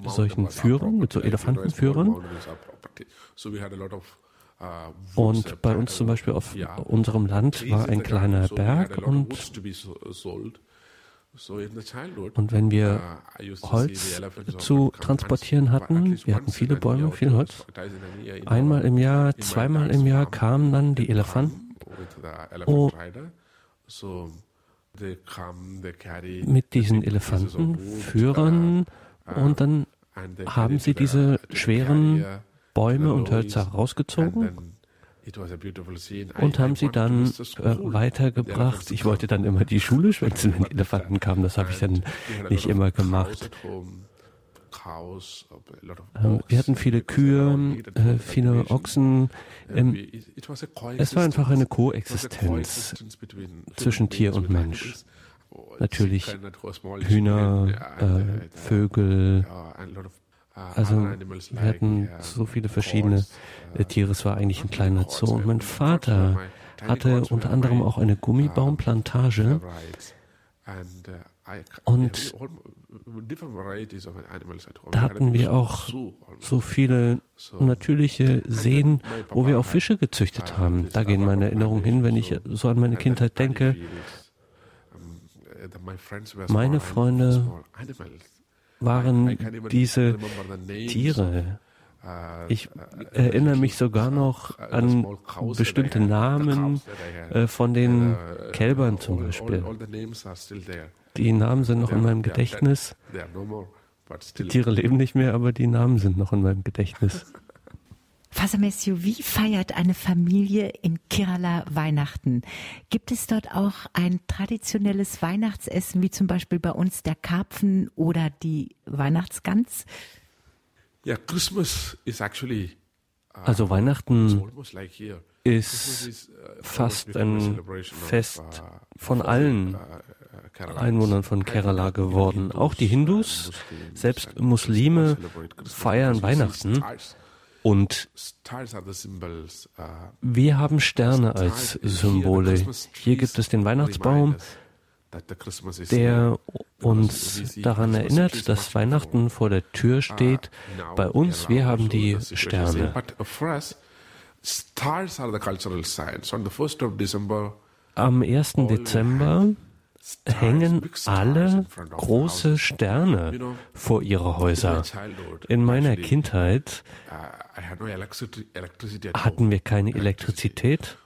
solchen Führern, mit so Elefantenführern. Und bei uns zum Beispiel auf unserem Land war ein kleiner Berg und Und wenn wir Holz zu transportieren hatten, wir hatten viele Bäume, viel Holz, einmal im Jahr, zweimal im Jahr kamen dann die Elefanten oh, mit diesen Elefantenführern uh, und dann haben sie diese schweren Bäume und Hölzer rausgezogen und haben sie dann äh, weitergebracht. Ich wollte dann immer die Schule schwänzen, wenn die Elefanten kamen. Das habe ich dann nicht immer gemacht. Ähm, wir hatten viele Kühe, äh, viele Ochsen. Ähm, es war einfach eine Koexistenz zwischen Tier und Mensch. Natürlich Hühner, äh, Vögel, also wir hatten so viele verschiedene äh, Tiere, es war eigentlich ein kleiner Zoo. Und mein Vater hatte unter anderem auch eine Gummibaumplantage. Und da hatten wir auch so viele natürliche Seen, wo wir auch Fische gezüchtet haben. Da gehen meine Erinnerungen hin, wenn ich so an meine Kindheit denke. Meine Freunde waren diese Tiere. Ich erinnere mich sogar noch an bestimmte Namen äh, von den Kälbern zum Beispiel. Die Namen sind noch in meinem Gedächtnis. Die Tiere leben nicht mehr, aber die Namen sind noch in meinem Gedächtnis. *laughs* Faser Messiu, wie feiert eine Familie in Kerala Weihnachten? Gibt es dort auch ein traditionelles Weihnachtsessen, wie zum Beispiel bei uns der Karpfen oder die Weihnachtsgans? Ja, Christmas is actually uh, also Weihnachten ist uh, fast ein Fest uh, von allen Einwohnern von Kerala geworden. Auch die Hindus, selbst Muslime feiern Weihnachten. Und wir haben Sterne als Symbole. Hier gibt es den Weihnachtsbaum, der uns daran erinnert, dass Weihnachten vor der Tür steht. Bei uns, wir haben die Sterne. Am 1. Dezember hängen alle große Sterne vor ihre Häuser. In meiner Kindheit hatten wir keine Elektrizität.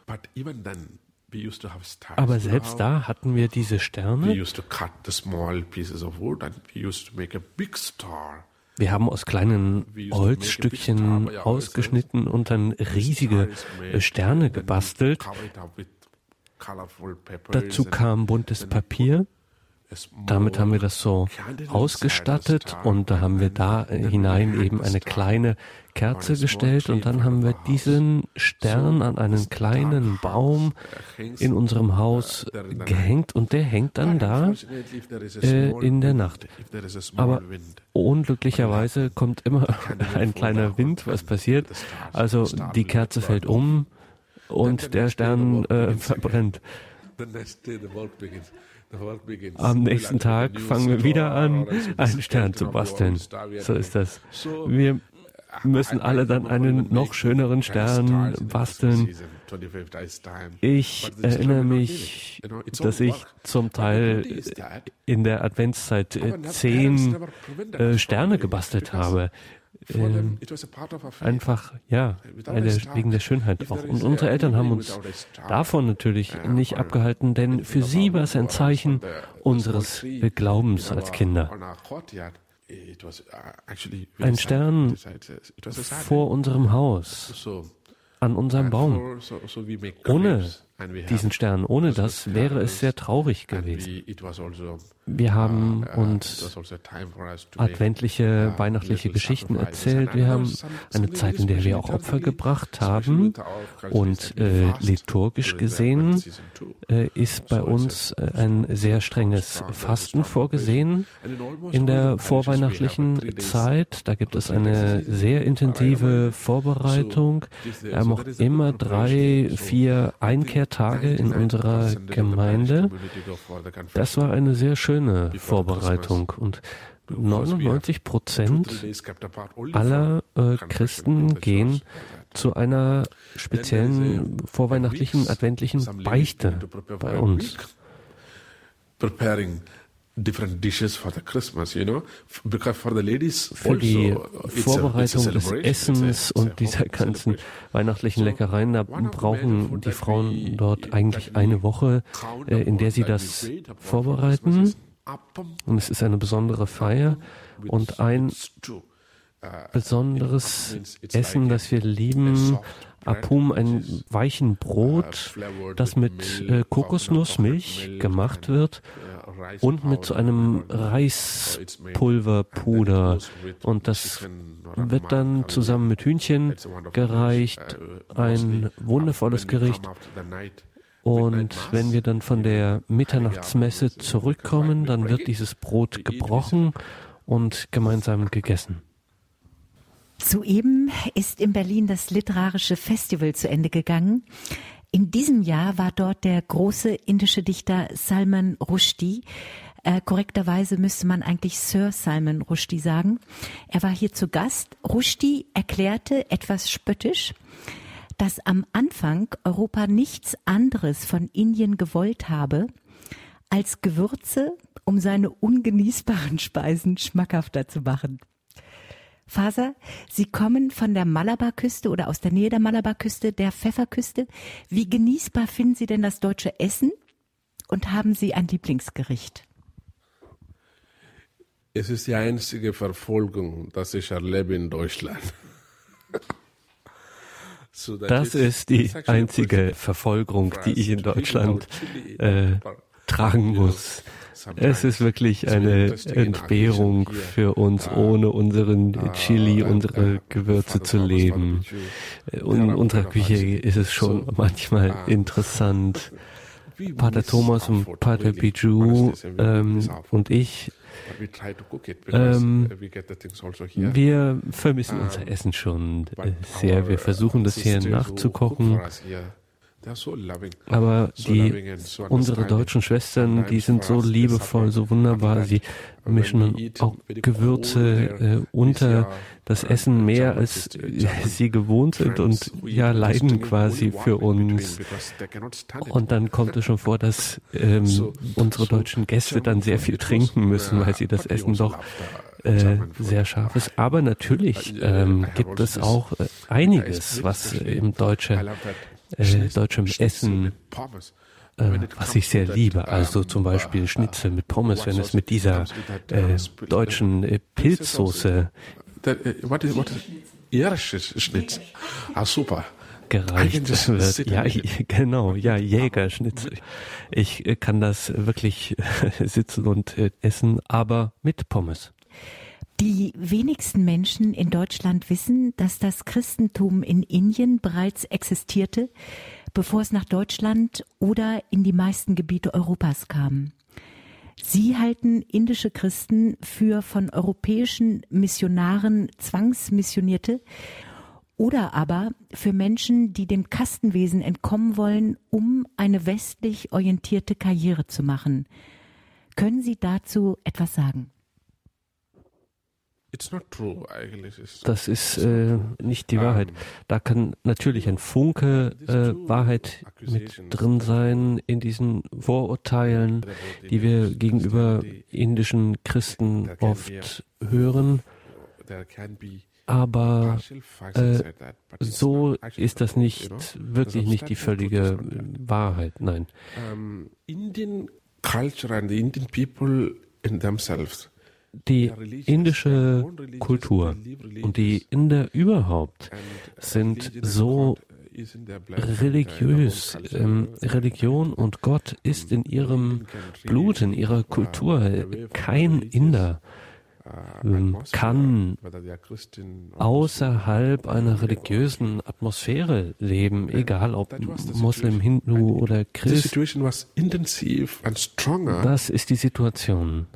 Aber selbst da hatten wir diese Sterne. Wir haben aus kleinen Holzstückchen ausgeschnitten und dann riesige Sterne gebastelt. Dazu kam buntes Papier. Damit haben wir das so ausgestattet und da haben wir da hinein eben eine kleine Kerze gestellt und dann haben wir diesen Stern an einen kleinen Baum in unserem Haus gehängt und der hängt dann da äh, in der Nacht. Aber unglücklicherweise kommt immer *laughs* ein kleiner Wind, was passiert. Also die Kerze fällt um und der Stern äh, verbrennt. Am nächsten Tag fangen wir wieder an, einen Stern zu basteln. So ist das. Wir müssen alle dann einen noch schöneren Stern basteln. Ich erinnere mich, dass ich zum Teil in der Adventszeit äh, zehn äh, Sterne gebastelt habe. Ähm, einfach, ja, eine, wegen der Schönheit auch. Und unsere Eltern haben uns davon natürlich nicht abgehalten, denn für sie war es ein Zeichen unseres Glaubens als Kinder. Ein Stern vor unserem Haus, an unserem Baum. Ohne diesen Stern. Ohne das wäre es sehr traurig gewesen. Also, wir haben uh, uh, uns also adventliche, weihnachtliche Geschichten erzählt. Wir haben eine Zeit, in der wir auch Opfer gebracht haben. Und äh, liturgisch gesehen äh, ist bei uns äh, ein sehr strenges Fasten vorgesehen in der vorweihnachtlichen Zeit. Da gibt es eine sehr intensive Vorbereitung. Wir haben auch immer drei, vier Einkehr Tage in unserer Gemeinde. Das war eine sehr schöne Vorbereitung. Und 99 Prozent aller äh, Christen gehen zu einer speziellen vorweihnachtlichen adventlichen Beichte bei uns. Für die also, a- Vorbereitung des Essens und dieser ganzen weihnachtlichen Leckereien, da brauchen die Frauen dort eigentlich eine Woche, äh, in der sie das vorbereiten. Und es ist eine besondere Feier und ein besonderes Essen, das wir lieben. Apum, ein weichen Brot, das mit äh, Kokosnussmilch gemacht wird und mit so einem Reispulverpuder. Und das wird dann zusammen mit Hühnchen gereicht. Ein wundervolles Gericht. Und wenn wir dann von der Mitternachtsmesse zurückkommen, dann wird dieses Brot gebrochen und gemeinsam gegessen. Soeben ist in Berlin das literarische Festival zu Ende gegangen. In diesem Jahr war dort der große indische Dichter Salman Rushdie. Äh, korrekterweise müsste man eigentlich Sir Salman Rushdie sagen. Er war hier zu Gast. Rushdie erklärte etwas spöttisch, dass am Anfang Europa nichts anderes von Indien gewollt habe als Gewürze, um seine ungenießbaren Speisen schmackhafter zu machen. Faser, Sie kommen von der Malabarküste oder aus der Nähe der Malabarküste, der Pfefferküste. Wie genießbar finden Sie denn das deutsche Essen? Und haben Sie ein Lieblingsgericht? Es ist die einzige Verfolgung, das ich erlebe in Deutschland. *laughs* Das ist die einzige Verfolgung, die ich in Deutschland äh, tragen muss. Es ist wirklich eine Entbehrung für uns, here, ohne unseren uh, Chili, unsere Gewürze zu leben. Äh, In unserer Küche ist es schon manchmal uh, interessant. Pater Thomas und Pater Bijou ähm, und ich, Ähm, uh, also wir vermissen unser Essen schon äh, sehr. Wir our, versuchen uh, das hier nachzukochen. Aber So die, loving and so unsere deutschen Schwestern, die sind so liebevoll, so wunderbar. Sie mischen auch Gewürze äh, unter das uh, Essen mehr, als German *laughs* sie gewohnt sind und ja leiden quasi für uns. Und dann kommt es schon vor, dass ähm, unsere deutschen Gäste dann sehr viel trinken müssen, weil sie das Essen doch äh, sehr scharf ist. Aber natürlich I- ähm, gibt es auch äh, einiges, was äh, im deutsche, äh, deutschem Essen äh, was ich sehr liebe. Also um, zum Beispiel Schnitzel mit Pommes, wenn es mit dieser äh, deutschen äh, Pilzsoße Sch- Schnitzel. Ah, super. Gereicht wird. *laughs* Ja, genau, ja, Jägerschnitzel. Ich äh, kann das wirklich äh, *laughs* sitzen und äh, essen, aber mit Pommes. Die wenigsten Menschen in Deutschland wissen, dass das Christentum in Indien bereits existierte, bevor es nach Deutschland oder in die meisten Gebiete Europas kam. Sie halten indische Christen für von europäischen Missionaren zwangsmissionierte oder aber für Menschen, die dem Kastenwesen entkommen wollen, um eine westlich orientierte Karriere zu machen. Können Sie dazu etwas sagen? It's not true, eigentlich. It's, Das ist äh, nicht die Wahrheit. um, Da kann natürlich ein Funke äh, Wahrheit mit drin sein in diesen Vorurteilen, die wir gegenüber indischen Christen oft hören. Aber äh, so ist das nicht wirklich nicht die völlige Wahrheit. Nein. Indian culture and the Indian people in themselves Die indische Kultur und die Inder überhaupt sind so uh, uh, religiös. Ähm. Religion und Gott ist in ihrem really, Blut, in ihrer uh, Kultur. away from Kein Inder uh, ähm, kann außerhalb einer religiösen Atmosphäre leben, egal ob Muslim, Hindu oder Christ. Das ist die Situation.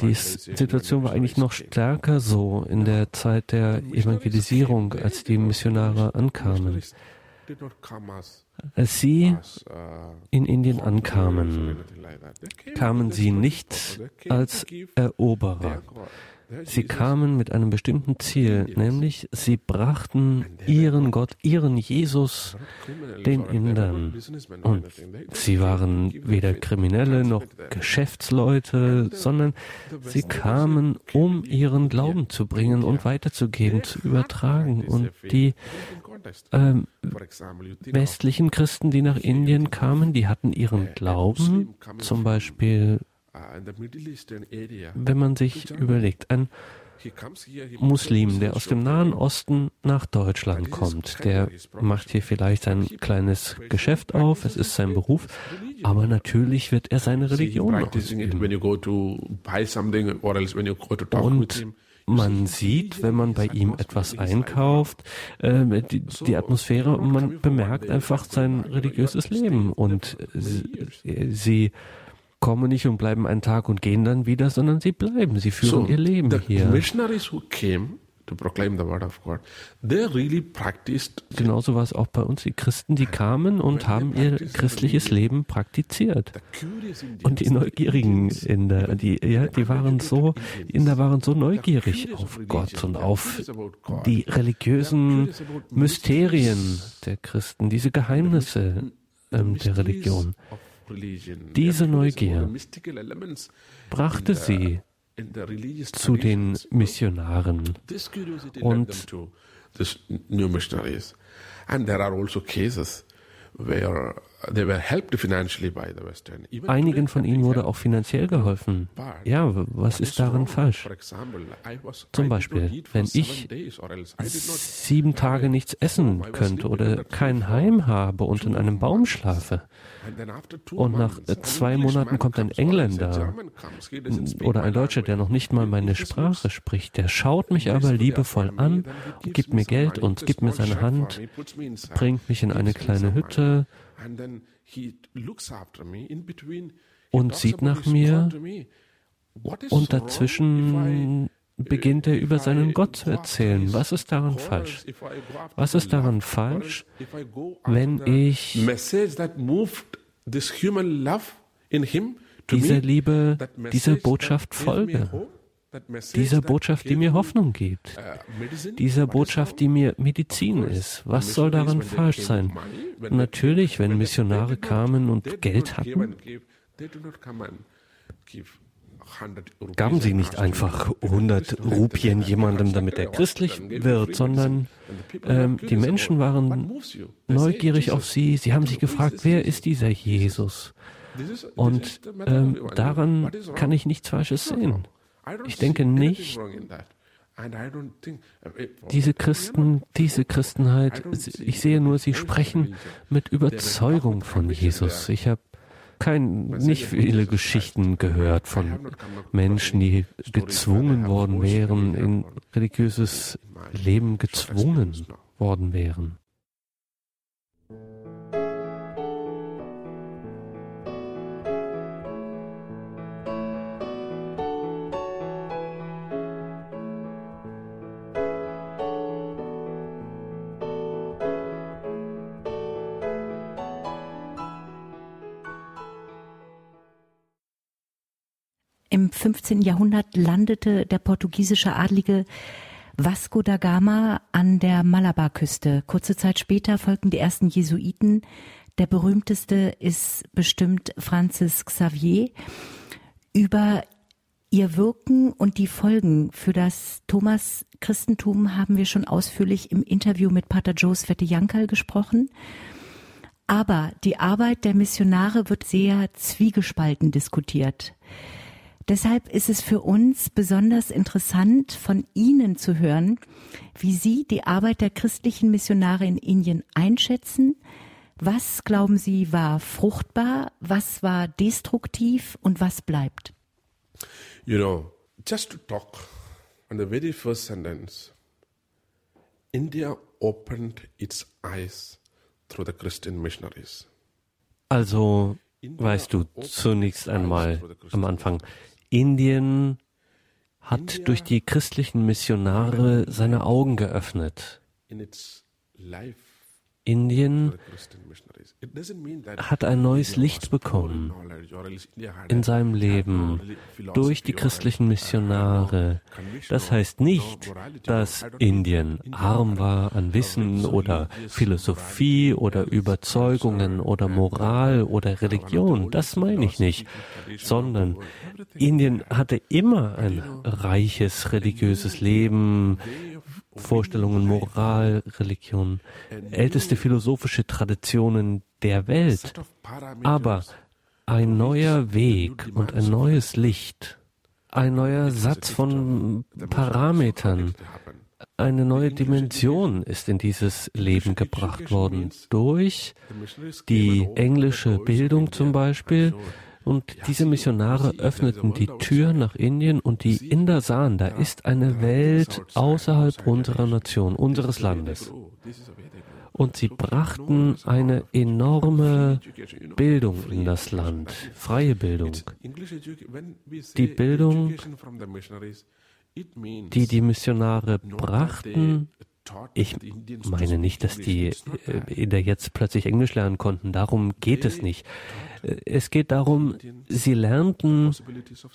Die Situation war eigentlich noch stärker so in der Zeit der Evangelisierung, als die Missionare ankamen. Als sie in Indien ankamen, kamen sie nicht als Eroberer. Sie kamen mit einem bestimmten Ziel, nämlich sie brachten ihren Gott, ihren Jesus den Indern. Und sie waren weder Kriminelle noch Geschäftsleute, sondern sie kamen, um ihren Glauben zu bringen und weiterzugeben, zu übertragen. Und die ähm, westlichen Christen, die nach Indien kamen, die hatten ihren Glauben, zum Beispiel wenn man sich überlegt, ein Muslim, der aus dem Nahen Osten nach Deutschland kommt, der macht hier vielleicht sein kleines Geschäft auf, es ist sein Beruf, aber natürlich wird er seine Religion ausüben. Und man sieht, wenn man bei ihm etwas einkauft, äh, die, die, Atmosphäre und man bemerkt einfach sein religiöses Leben und sie, sie kommen nicht und bleiben einen Tag und gehen dann wieder, sondern sie bleiben, sie führen so, ihr Leben the hier. Missionaries who came to proclaim the word of God, they really practiced. Genauso war es auch bei uns. Die Christen, die kamen und haben ihr christliches Leben praktiziert. Und die Neugierigen in der, die, ja, die waren so, in der waren so neugierig auf Gott und auf die religiösen Mysterien der Christen, diese Geheimnisse ähm, der Religion. Diese Neugier brachte sie zu den Missionaren. Und Einigen von ihnen wurde auch finanziell geholfen. Ja, was ist daran falsch? Zum Beispiel, wenn ich sieben Tage nichts essen könnte oder kein Heim habe und in einem Baum schlafe. Und nach zwei Monaten kommt ein Engländer oder ein Deutscher, der noch nicht mal meine Sprache spricht, der schaut mich aber liebevoll an, gibt mir Geld und gibt mir seine Hand, bringt mich in eine kleine Hütte, und sieht nach mir und dazwischen beginnt er über seinen Gott zu erzählen. Was ist daran falsch? Was ist daran falsch, wenn ich dieser Liebe, dieser Botschaft folge? Dieser Botschaft, die mir Hoffnung gibt, uh, dieser Botschaft, die mir Medizin ist. Was soll daran falsch sein? Natürlich, wenn Missionare kamen und Geld hatten, gaben sie nicht einfach 100 Rupien jemandem, damit er christlich wird, sondern ähm, die Menschen waren neugierig auf sie. Sie haben sich gefragt, wer ist dieser Jesus? Und ähm, daran kann ich nichts Falsches sehen. Ich denke nicht, diese Christen, diese Christenheit, ich sehe nur, sie sprechen mit Überzeugung von Jesus. Ich habe kein, nicht viele Geschichten gehört von Menschen, die gezwungen worden wären, in religiöses Leben gezwungen worden wären. Im 15. Jahrhundert landete der portugiesische Adlige Vasco da Gama an der Malabarküste. Kurze Zeit später folgten die ersten Jesuiten. Der berühmteste ist bestimmt Francis Xavier. Über ihr Wirken und die Folgen für das Thomas-Christentum haben wir schon ausführlich im Interview mit Pater Joe Svetijankal gesprochen. Aber die Arbeit der Missionare wird sehr zwiegespalten diskutiert. Deshalb ist es für uns besonders interessant, von Ihnen zu hören, wie Sie die Arbeit der christlichen Missionare in Indien einschätzen. Was glauben Sie war fruchtbar, was war destruktiv und was bleibt? You know, just to talk on the very first sentence, India opened its eyes through the Christian missionaries. Also, weißt du, zunächst einmal am Anfang, Indien hat durch die christlichen Missionare seine Augen geöffnet. Indien hat ein neues Licht bekommen in seinem Leben durch die christlichen Missionare. Das heißt nicht, dass Indien arm war an Wissen oder Philosophie oder Überzeugungen oder Moral oder Religion. Das meine ich nicht, sondern Indien hatte immer ein reiches religiöses Leben, Vorstellungen, Moral, Religion, älteste philosophische Traditionen der Welt. Aber ein neuer Weg und ein neues Licht, ein neuer Satz von Parametern, eine neue Dimension ist in dieses Leben gebracht worden durch die englische Bildung zum Beispiel, und diese Missionare öffneten die Tür nach Indien und die Inder sahen, da ist eine Welt außerhalb unserer Nation, unseres Landes. Und sie brachten eine enorme Bildung in das Land, freie Bildung. Die Bildung, die die Missionare brachten, ich meine nicht, dass die äh, Inder jetzt plötzlich Englisch lernen konnten. Darum geht es nicht. Äh, es geht darum, sie lernten,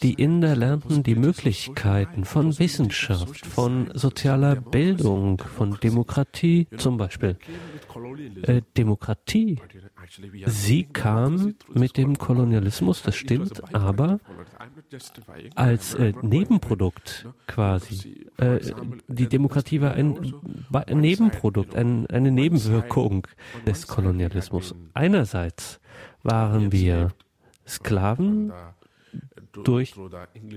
die Inder lernten die Möglichkeiten von Wissenschaft, von sozialer Bildung, von Demokratie zum Beispiel. Äh, Demokratie. Sie kam mit dem Kolonialismus, das stimmt, aber als äh, Nebenprodukt quasi. Äh, die Demokratie war ein, war ein Nebenprodukt, ein, eine Nebenwirkung des Kolonialismus. Einerseits waren wir Sklaven durch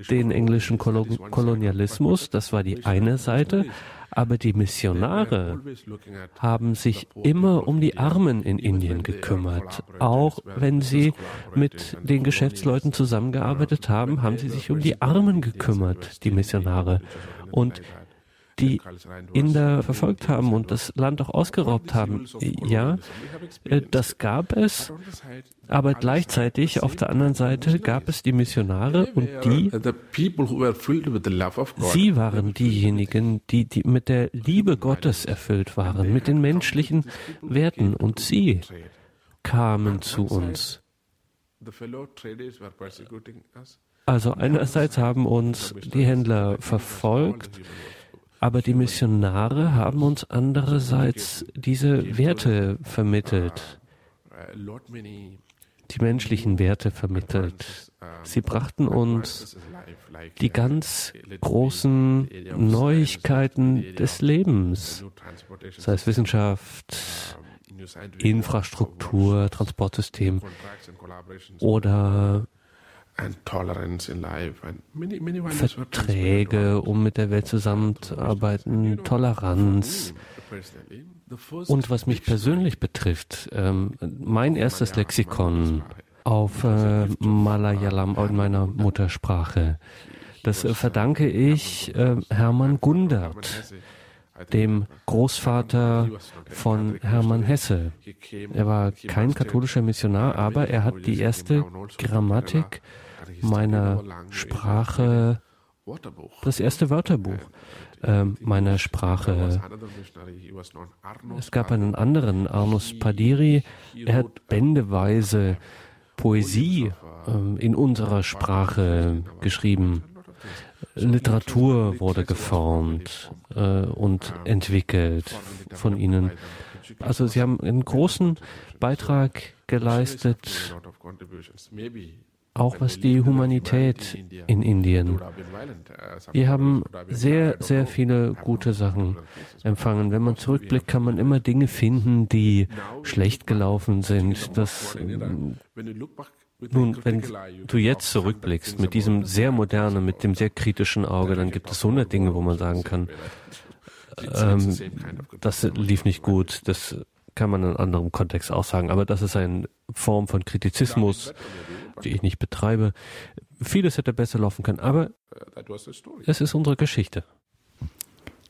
den englischen Kolonialismus, das war die eine Seite, aber die Missionare haben sich immer um die Armen in Indien gekümmert. Auch wenn sie mit den Geschäftsleuten zusammengearbeitet haben, haben sie sich um die Armen gekümmert, die Missionare. Und die Inder verfolgt haben und das Land auch ausgeraubt haben. Ja, äh, das gab es, aber gleichzeitig auf der anderen Seite gab es die Missionare und die, sie waren diejenigen, die, die mit der Liebe Gottes erfüllt waren, mit den menschlichen Werten und sie kamen zu uns. Also einerseits haben uns die Händler verfolgt, aber die Missionare haben uns andererseits diese Werte vermittelt, die menschlichen Werte vermittelt. Sie brachten uns die ganz großen Neuigkeiten des Lebens, sei es Wissenschaft, Infrastruktur, Transportsystem oder Verträge, um mit der Welt zusammenzuarbeiten, Toleranz. Und was mich persönlich betrifft, ähm, mein erstes Lexikon auf äh, Malayalam, in meiner Muttersprache, das äh, verdanke ich äh, Hermann Gundert, dem Großvater von Hermann Hesse. Er war kein katholischer Missionar, aber er hat die erste Grammatik meiner Sprache, das erste Wörterbuch. Äh, meiner Sprache. Es gab einen anderen, Arnus Padiri, er hat bändeweise Poesie äh, in unserer Sprache geschrieben. Literatur wurde geformt äh, und entwickelt von ihnen. Also sie haben einen großen Beitrag geleistet auch was die Humanität in Indien. Wir haben sehr, sehr viele gute Sachen empfangen. Wenn man zurückblickt, kann man immer Dinge finden, die schlecht gelaufen sind. Das, nun, wenn du jetzt zurückblickst mit diesem sehr modernen, mit dem sehr kritischen Auge, dann gibt es hundert Dinge, wo man sagen kann, ähm, das lief nicht gut, das kann man in einem anderen Kontext auch sagen, aber das ist eine Form von Kritizismus, die ich nicht betreibe. Vieles hätte besser laufen können, aber es ist unsere Geschichte.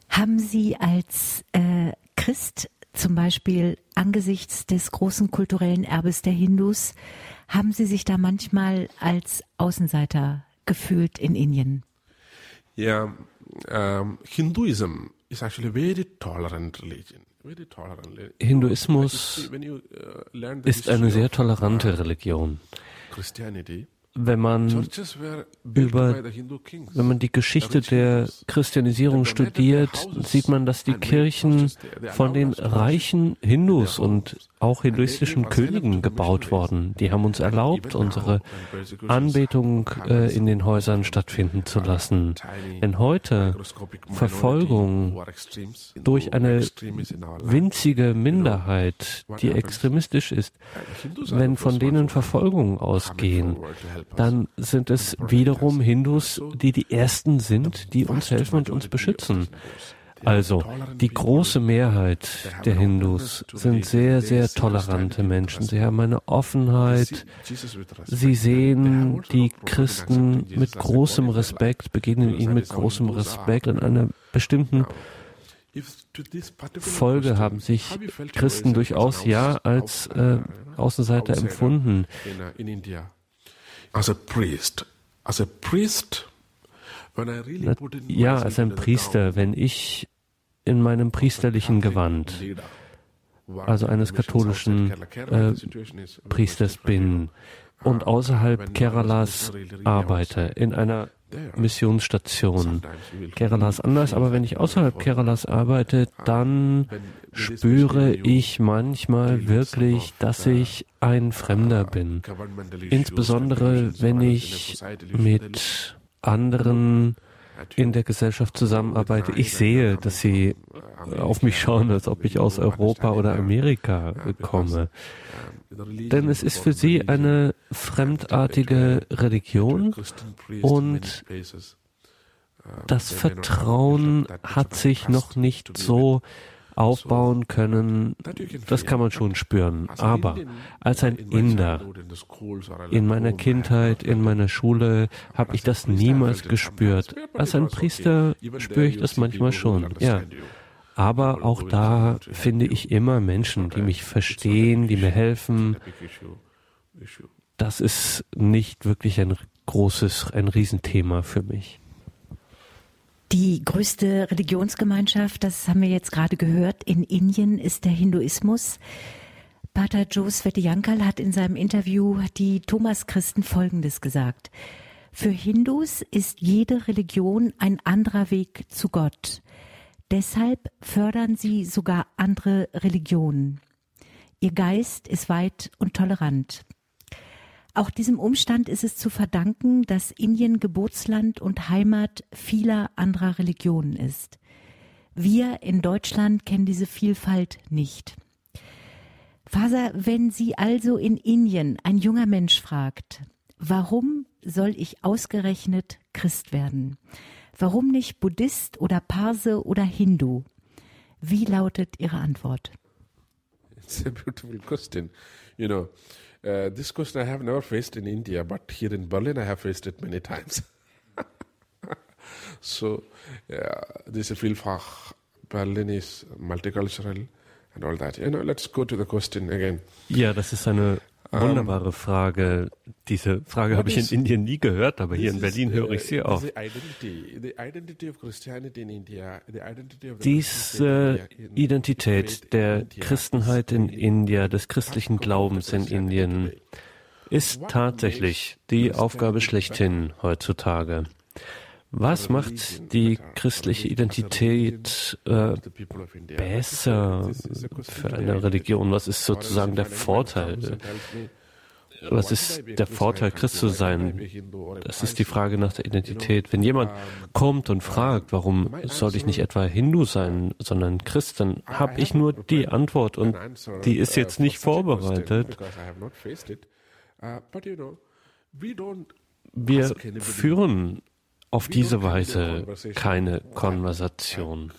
Haben Sie als äh, Christ zum Beispiel angesichts des großen kulturellen Erbes der Hindus, haben Sie sich da manchmal als Außenseiter gefühlt in Indien? Ja, um, Hinduism is actually a very tolerant religion. Tolerant. Hinduismus uh, ist eine sehr tolerante uh, Religion. Wenn man über-. Wenn man die Geschichte der Christianisierung studiert, sieht man, dass die Kirchen von den reichen Hindus und auch hinduistischen Königen gebaut wurden. Die haben uns erlaubt, unsere Anbetung äh, in den Häusern stattfinden zu lassen. Wenn heute Verfolgung durch eine winzige Minderheit, die extremistisch ist, wenn von denen Verfolgungen ausgehen, dann sind es wiederum Hindus, die die Ersten sind, die uns helfen und uns beschützen. Also, die große Mehrheit der Hindus sind sehr, sehr tolerante Menschen. Sie haben eine Offenheit. Sie sehen die Christen mit großem Respekt, begegnen ihnen mit großem Respekt. In einer bestimmten Folge haben sich Christen durchaus ja als äh, Außenseiter empfunden. in, uh, in India as a priest. As a priest, when I really Ja, als ein Priester, wenn ich in meinem priesterlichen Gewand, also in eines katholischen äh, Priesters bin und außerhalb Keralas arbeite, in einer Missionsstation. Kerala ist anders, aber wenn ich außerhalb Keralas arbeite, dann spüre ich manchmal wirklich, dass ich ein Fremder bin. Insbesondere wenn ich mit anderen in der Gesellschaft zusammenarbeite. Ich sehe, dass sie auf mich schauen, als ob ich aus Europa oder Amerika komme. Denn es ist für sie eine fremdartige Religion und das Vertrauen hat sich noch nicht so aufbauen können. Das kann man schon spüren. Aber als ein Inder in meiner Kindheit, in meiner Schule, habe ich das niemals gespürt. Als ein Priester spüre ich das manchmal schon. Ja. Aber auch da finde ich immer Menschen, die mich verstehen, die mir helfen. Das ist nicht wirklich ein großes, ein Riesenthema für mich. Die größte Religionsgemeinschaft, das haben wir jetzt gerade gehört, in Indien ist der Hinduismus. Pater Joe Svetiyankal hat in seinem Interview die Thomas-Christen Folgendes gesagt. Für Hindus ist jede Religion ein anderer Weg zu Gott. Deshalb fördern sie sogar andere Religionen. Ihr Geist ist weit und tolerant. Auch diesem Umstand ist es zu verdanken, dass Indien Geburtsland und Heimat vieler anderer Religionen ist. Wir in Deutschland kennen diese Vielfalt nicht. Faser, wenn Sie also in Indien ein junger Mensch fragt, warum soll ich ausgerechnet Christ werden? Warum nicht Buddhist oder Parse oder Hindu? Wie lautet Ihre Antwort? It's a beautiful question. You know, uh, this question I have never faced in India, but here in Berlin I have faced it many times. *laughs* so, yeah, this is Vielfach. Berlin is multicultural and all that. You know, let's go to the question again. Yeah, das ist eine wunderbare Frage. Diese Frage habe ich in Indien nie gehört, aber hier in Berlin höre uh, ich sie this auch. Diese India, Identität der Christenheit is in India, des christlichen Glaubens in Indien, ist tatsächlich die Aufgabe schlechthin heutzutage. Was macht die christliche Identität äh, besser für eine. Religion? Was ist sozusagen der Vorteil? Was ist der Vorteil, Christ zu sein? Das ist die Frage nach der Identität. Wenn jemand kommt und fragt, warum soll ich nicht etwa Hindu sein, sondern Christ, dann habe ich nur die Antwort und die ist jetzt nicht vorbereitet. Wir führen auf diese Weise keine Konversation.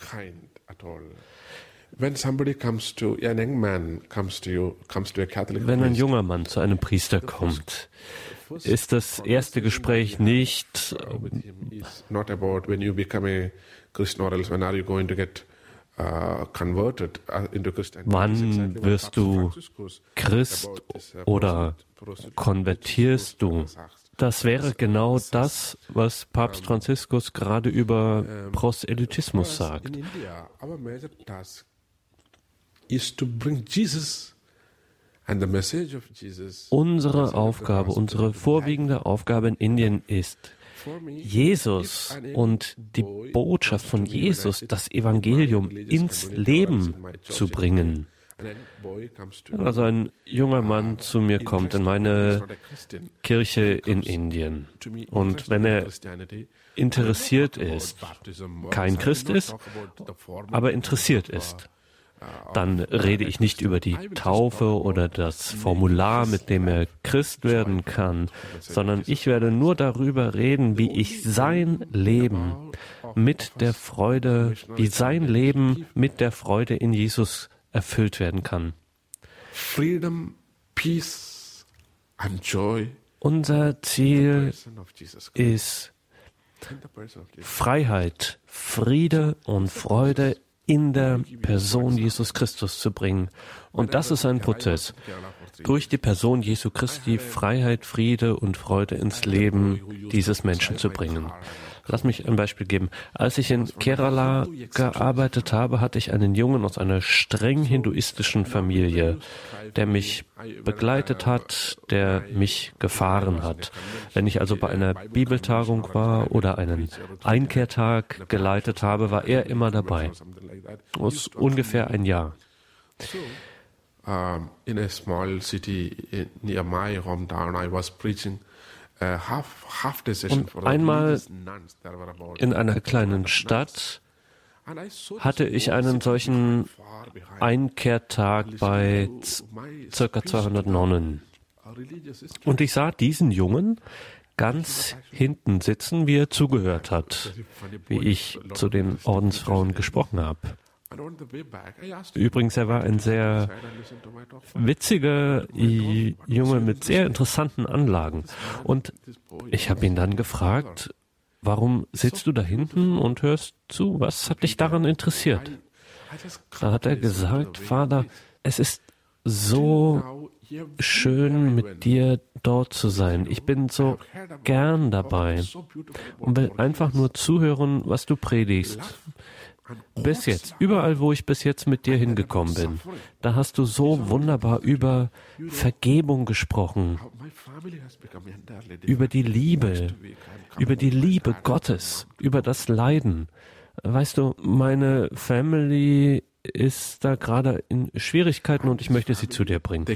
Wenn ein junger Mann zu einem Priester kommt, ist das erste Gespräch nicht, uh, uh. Wann wirst du Christ uh, oder konvertierst du? Das wäre genau das, was Papst Franziskus gerade über Proselytismus sagt. Unsere Aufgabe, unsere vorwiegende Aufgabe in Indien ist, Jesus und die Botschaft von Jesus, das Evangelium ins Leben zu bringen. Also ein junger Mann zu mir kommt in meine Kirche in Indien. Und wenn er interessiert ist, kein Christ ist, aber interessiert ist, dann rede ich nicht über die Taufe oder das Formular, mit dem er Christ werden kann, sondern ich werde nur darüber reden, wie ich sein Leben mit der Freude, wie sein Leben mit der Freude in Jesus erfüllt werden kann. Freedom, Peace and Joy. Unser Ziel ist Freiheit, Friede und Freude in der Person Jesus Christus zu bringen. Und das ist ein Prozess. Durch die Person Jesu Christi Freiheit, Friede und Freude ins Leben dieses Menschen zu bringen. Lass mich ein Beispiel geben. Als ich in Kerala gearbeitet habe, hatte ich einen Jungen aus einer streng hinduistischen Familie, der mich begleitet hat, der mich gefahren hat. Wenn ich also bei einer Bibeltagung war oder einen Einkehrtag geleitet habe, war er immer dabei. Aus ungefähr ein Jahr. in a small city near my hometown, I was preaching und einmal in einer kleinen Stadt hatte ich einen solchen Einkehrtag bei ca. 200 Nonnen. Und ich sah diesen Jungen ganz hinten sitzen, wie er zugehört hat, wie ich zu den Ordensfrauen gesprochen habe. Übrigens, er war ein sehr witziger Junge mit sehr interessanten Anlagen. Und ich habe ihn dann gefragt, warum sitzt du da hinten und hörst zu? Was hat dich daran interessiert? Da hat er gesagt, Vater, es ist so schön, mit dir dort zu sein. Ich bin so gern dabei und will einfach nur zuhören, was du predigst. Bis jetzt, überall, wo ich bis jetzt mit dir hingekommen bin, da hast du so wunderbar über Vergebung gesprochen, über die Liebe, über die Liebe Gottes, über das Leiden. Weißt du, meine Family ist da gerade in Schwierigkeiten und ich möchte sie zu dir bringen.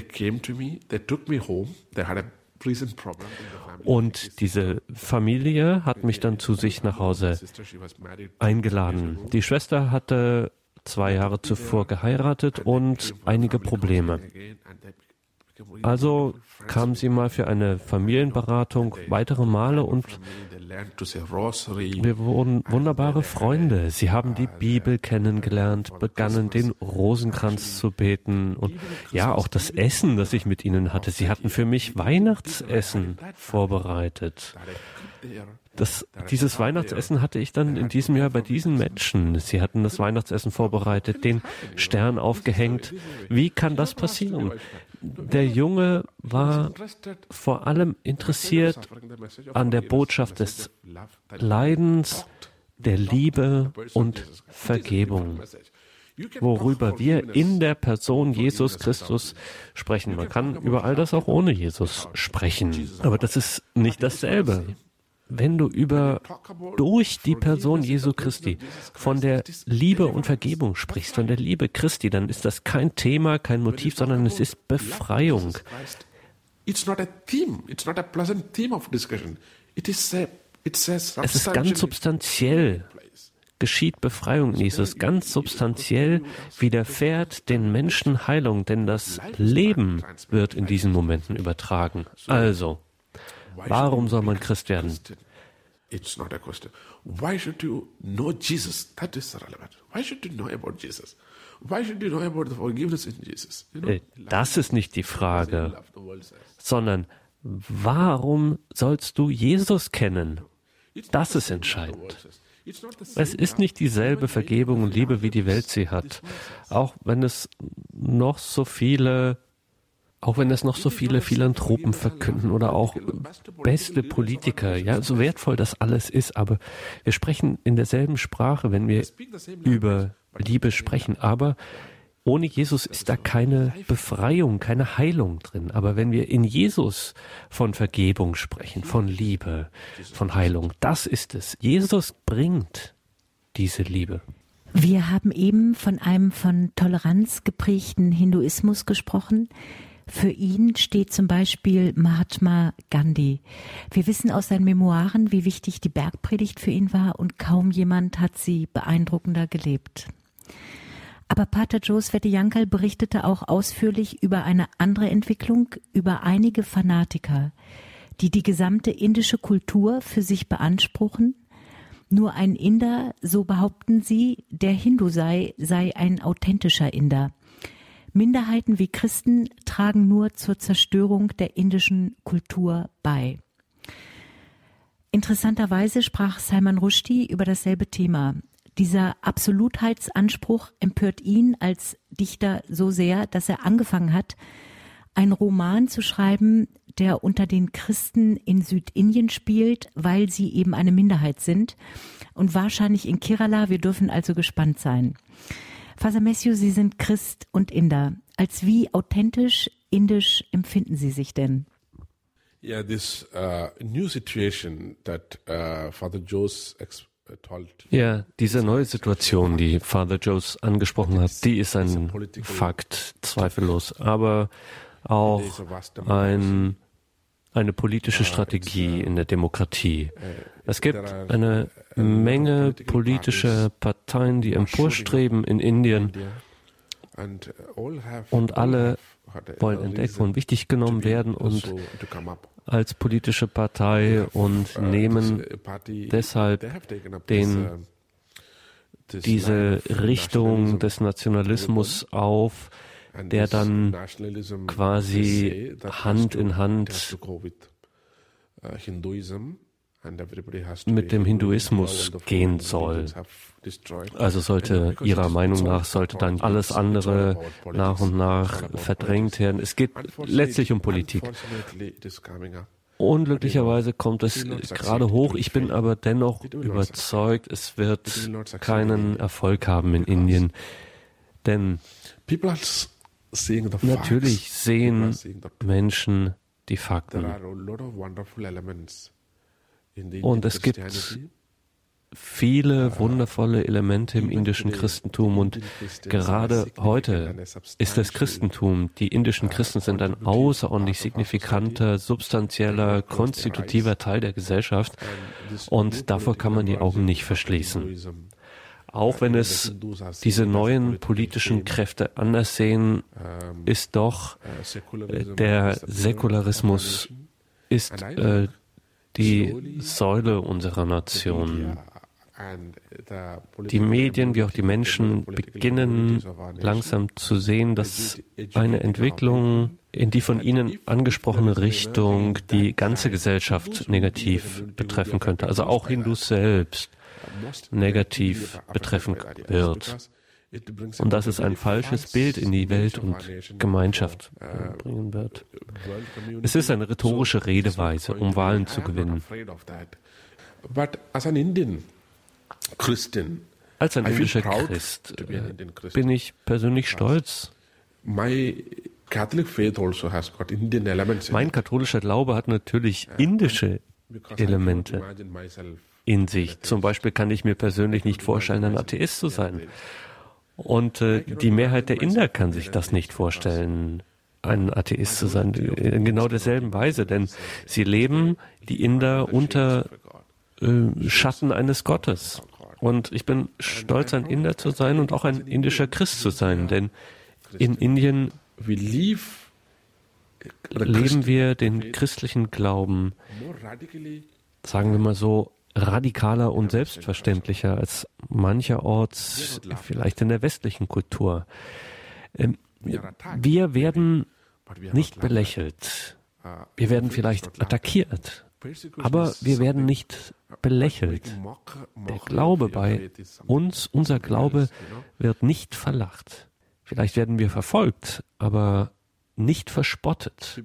Und diese Familie hat mich dann zu sich nach Hause eingeladen. Die Schwester hatte zwei Jahre zuvor geheiratet und einige Probleme. Also kam sie mal für eine Familienberatung weitere Male und wir wurden wunderbare Freunde. Sie haben die Bibel kennengelernt, begannen den Rosenkranz zu beten und ja, auch das Essen, das ich mit ihnen hatte. Sie hatten für mich Weihnachtsessen vorbereitet. Das, dieses Weihnachtsessen hatte ich dann in diesem Jahr bei diesen Menschen. Sie hatten das Weihnachtsessen vorbereitet, den Stern aufgehängt. Wie kann das passieren? Der Junge war vor allem interessiert an der Botschaft des Leidens, der Liebe und Vergebung worüber wir in der Person Jesus Christus sprechen. Man kann über all das auch ohne Jesus sprechen, aber das ist nicht dasselbe wenn du über durch die Person Jesu Christi von der Liebe und Vergebung sprichst, von der Liebe Christi, dann ist das kein Thema, kein Motiv, sondern es ist Befreiung. Es ist ganz substanziell geschieht Befreiung in Jesus. Ganz substanziell widerfährt den Menschen Heilung, denn das Leben wird in diesen Momenten übertragen. Also, Warum soll man Christ werden? It's not a question. Why should you know Jesus? That is relevant. Why should you know about Jesus? Why should you know about the forgiveness in Jesus? Das ist nicht die Frage, sondern warum sollst du Jesus kennen? Das ist entscheidend. Es ist nicht dieselbe Vergebung und Liebe, wie die Welt sie hat, auch wenn es noch so viele auch wenn es noch so viele Philanthropen verkünden oder auch beste Politiker, ja, so wertvoll das alles ist, aber wir sprechen in derselben Sprache, wenn wir über Liebe sprechen, aber ohne Jesus ist da keine Befreiung, keine Heilung drin. Aber wenn wir in Jesus von Vergebung sprechen, von Liebe, von Heilung, das ist es. Jesus bringt diese Liebe. Wir haben eben von einem von Toleranz geprägten Hinduismus gesprochen. Für ihn steht zum Beispiel Mahatma Gandhi. Wir wissen aus seinen Memoiren, wie wichtig die Bergpredigt für ihn war und kaum jemand hat sie beeindruckender gelebt. Aber Pater Joe Svetiankal berichtete auch ausführlich über eine andere Entwicklung, über einige Fanatiker, die die gesamte indische Kultur für sich beanspruchen nur ein Inder, so behaupten sie, der Hindu sei, sei ein authentischer Inder. Minderheiten wie Christen tragen nur zur Zerstörung der indischen Kultur bei. Interessanterweise sprach Salman Rushdie über dasselbe Thema. Dieser Absolutheitsanspruch empört ihn als Dichter so sehr, dass er angefangen hat, einen Roman zu schreiben, der unter den Christen in Südindien spielt, weil sie eben eine Minderheit sind und wahrscheinlich in Kerala. Wir dürfen also gespannt sein. Father Matthew, Sie sind Christ und Inder. Als wie authentisch indisch empfinden Sie sich denn? Yeah, this uh, new situation that uh, Father Joe's uh, ja, diese neue Situation, die Father Joes angesprochen hat, die ist ein Fakt, zweifellos. Aber auch ein, eine politische Strategie in der Demokratie. Es gibt eine Menge politischer Parteien, die emporstreben in Indien. Und alle wollen entdeckt und wichtig genommen werden und als politische Partei und nehmen deshalb den, diese Richtung des Nationalismus auf, der dann quasi Hand in Hand mit dem Hinduismus gehen soll. Also sollte ihrer Meinung nach sollte dann alles andere nach und nach verdrängt werden. Es geht letztlich um Politik. Unglücklicherweise kommt es gerade hoch. Ich bin aber dennoch überzeugt, es wird keinen Erfolg haben in Indien. Denn Natürlich sehen Menschen die Fakten. Und es gibt viele wundervolle Elemente im indischen Christentum und gerade heute ist das Christentum, die indischen Christen sind ein außerordentlich signifikanter, substanzieller, konstitutiver Teil der Gesellschaft. Und davor kann man die Augen nicht verschließen. Auch wenn es diese neuen politischen Kräfte anders sehen, ist doch äh, der Säkularismus ist äh, die Säule unserer Nation. Die Medien wie auch die Menschen beginnen langsam zu sehen, dass eine Entwicklung in die von Ihnen angesprochene Richtung die ganze Gesellschaft negativ betreffen könnte, also auch Hindus selbst negativ betreffen wird. Und dass es ein falsches Bild in die Welt und Gemeinschaft bringen wird. Es ist eine rhetorische Redeweise, um Wahlen zu gewinnen. Als ein indischer Christ äh, bin ich persönlich stolz. Also mein katholischer Glaube hat natürlich indische Elemente in sich. Zum Beispiel kann ich mir persönlich nicht vorstellen, ein Atheist zu sein. Und äh, die Mehrheit der Inder kann sich das nicht vorstellen, ein Atheist zu sein, in genau derselben Weise, denn sie leben, die Inder, unter äh, Schatten eines Gottes. Und ich bin stolz, ein Inder zu sein und auch ein indischer Christ zu sein, denn in Indien leben wir den christlichen Glauben, sagen wir mal so, radikaler und selbstverständlicher als mancherorts vielleicht in der westlichen Kultur. Ähm, wir werden nicht belächelt. Wir werden vielleicht attackiert, aber wir werden nicht belächelt. Der Glaube bei uns, unser Glaube wird nicht verlacht. Vielleicht werden wir verfolgt, aber nicht verspottet.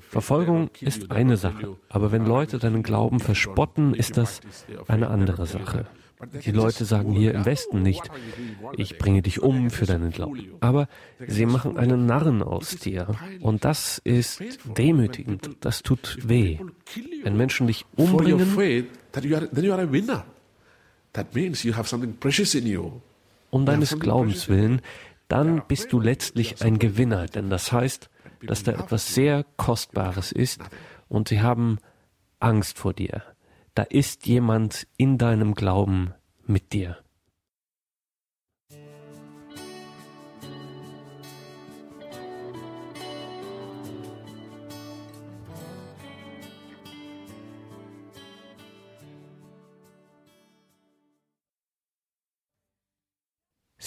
Verfolgung ist eine Sache, aber wenn Leute deinen Glauben verspotten, ist das eine andere Sache. Die Leute sagen hier im Westen nicht, ich bringe dich um für deinen Glauben. Aber sie machen einen Narren aus dir. Und das ist demütigend. Das tut weh. Wenn Menschen dich umbringen, um deines Glaubens willen, dann bist du letztlich ein Gewinner. Denn das heißt, dass da etwas sehr Kostbares ist und sie haben Angst vor dir da ist jemand in deinem Glauben mit dir.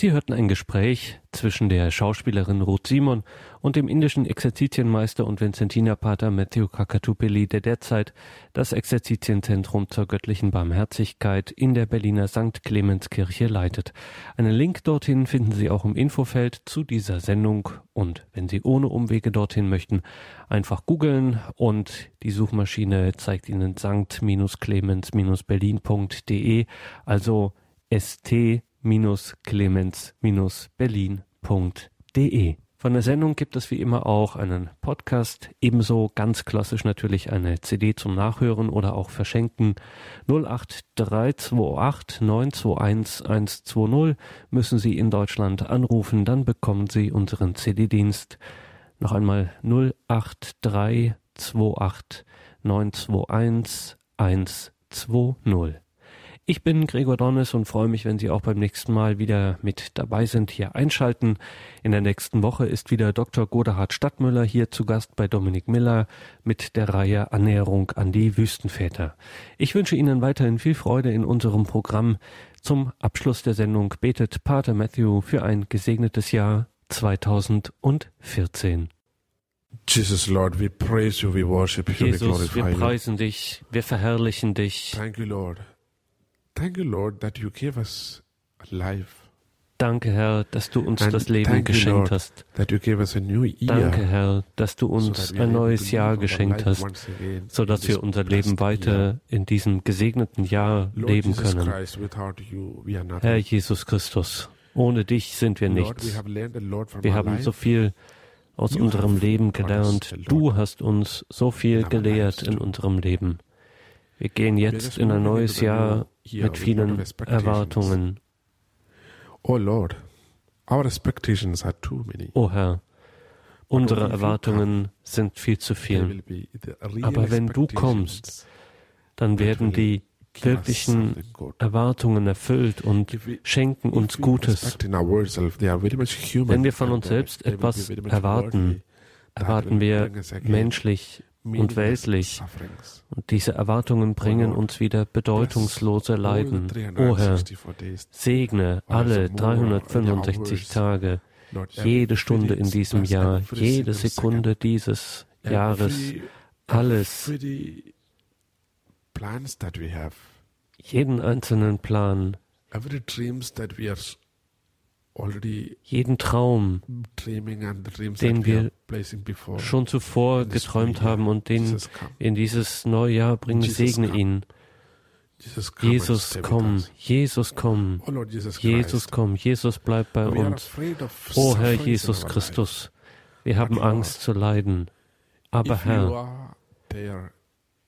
Sie hörten ein Gespräch zwischen der Schauspielerin Ruth Simon und dem indischen Exerzitienmeister und Vincentinerpater Matthew Kakatupeli, der derzeit das Exerzitienzentrum zur göttlichen Barmherzigkeit in der Berliner St. Clemenskirche leitet. Einen Link dorthin finden Sie auch im Infofeld zu dieser Sendung und wenn Sie ohne Umwege dorthin möchten, einfach googeln und die Suchmaschine zeigt Ihnen sankt-clemens-berlin.de, also st clemens-berlin.de. Von der Sendung gibt es wie immer auch einen Podcast, ebenso ganz klassisch natürlich eine CD zum Nachhören oder auch verschenken. 08328 921 120 müssen Sie in Deutschland anrufen, dann bekommen Sie unseren CD-Dienst. Noch einmal 08328 921 120. Ich bin Gregor Dornes und freue mich, wenn Sie auch beim nächsten Mal wieder mit dabei sind, hier einschalten. In der nächsten Woche ist wieder Dr. Godehard Stadtmüller hier zu Gast bei Dominik Miller mit der Reihe Annäherung an die Wüstenväter. Ich wünsche Ihnen weiterhin viel Freude in unserem Programm. Zum Abschluss der Sendung betet Pater Matthew für ein gesegnetes Jahr 2014. Jesus, Lord, we praise you, we worship you, Jesus, we glorify wir preisen dich, wir verherrlichen dich. Thank you, Lord. Thank you, Lord, that you gave us life. Danke, Herr, dass du uns das Leben geschenkt hast. Danke, Herr, dass du uns ein neues Jahr geschenkt hast, so dass wir unser Leben weiter in diesem gesegneten Jahr leben können. Herr Jesus Christus, ohne dich sind wir nichts. Wir haben so viel aus unserem Leben gelernt. Du hast uns so viel gelehrt in unserem Leben. Wir gehen jetzt in ein neues Jahr mit vielen Erwartungen. Oh Lord, our expectations are too many. Oh Herr, unsere Erwartungen sind viel zu viel. Aber wenn du kommst, dann werden die wirklichen Erwartungen erfüllt und schenken uns Gutes. Wenn wir von uns selbst etwas erwarten, erwarten wir menschlich und weltlich. Und diese Erwartungen bringen uns wieder bedeutungslose Leiden. O Herr, segne alle 365 Tage, jede Stunde in diesem Jahr, jede Sekunde dieses Jahres, alles, jeden einzelnen Plan, jeden Traum, den wir schon zuvor geträumt haben und den in dieses neue Jahr bringen, segne ihn. Jesus, komm, Jesus, komm, Jesus, komm, Jesus, bleib bei uns. O Herr Jesus Christus, wir haben Angst zu leiden. Aber Herr,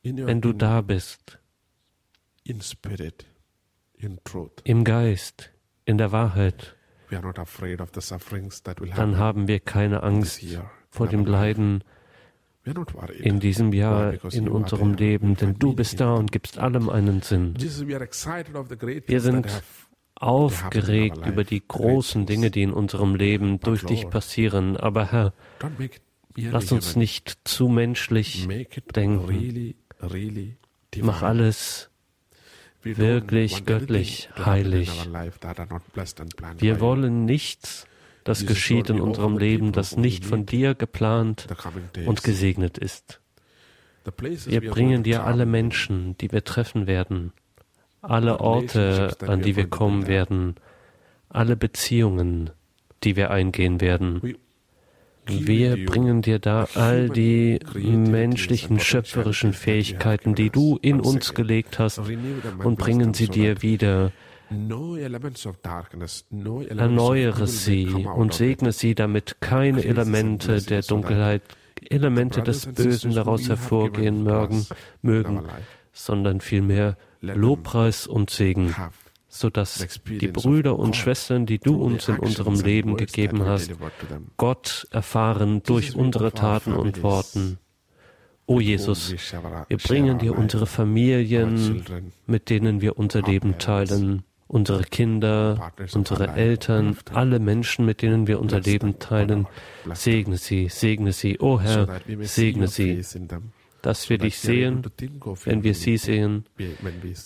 wenn du da bist, im Geist, in der Wahrheit, dann haben wir keine Angst vor dem Leiden in diesem Jahr, in unserem Leben, denn du bist da und gibst allem einen Sinn. Wir sind aufgeregt über die großen Dinge, die in unserem Leben durch dich passieren, aber Herr, lass uns nicht zu menschlich denken. Mach alles wirklich göttlich, heilig. Wir wollen nichts, das geschieht in unserem Leben, das nicht von dir geplant und gesegnet ist. Wir bringen dir alle Menschen, die wir treffen werden, alle Orte, an die wir kommen werden, alle Beziehungen, die wir eingehen werden. Wir bringen dir da all die menschlichen, schöpferischen Fähigkeiten, die du in uns gelegt hast, und bringen sie dir wieder. Erneuere sie und segne sie, damit keine Elemente der Dunkelheit, Elemente des Bösen daraus hervorgehen mögen, mögen sondern vielmehr Lobpreis und Segen sodass die Brüder und Schwestern, die du uns in unserem Leben gegeben hast, Gott erfahren durch unsere Taten und Worten. O Jesus, wir bringen dir unsere Familien, mit denen wir unser Leben teilen, unsere Kinder, unsere Eltern, alle Menschen, mit denen wir unser Leben teilen. Segne sie, segne sie, o Herr, segne sie dass wir dich sehen, wenn wir sie sehen,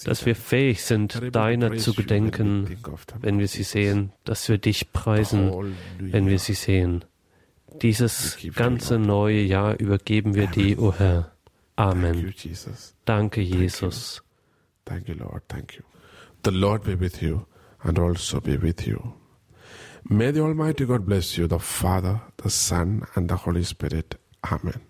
dass wir fähig sind, deiner zu gedenken, wenn wir sie sehen, dass wir dich preisen, wenn wir sie sehen. Dieses ganze neue Jahr übergeben wir dir, o oh Herr. Amen. Danke, Jesus. Thank you, Lord. Thank you. The Lord be with you and also be with you. May the Almighty God bless you, the Father, the Son, and the Holy Spirit. Amen.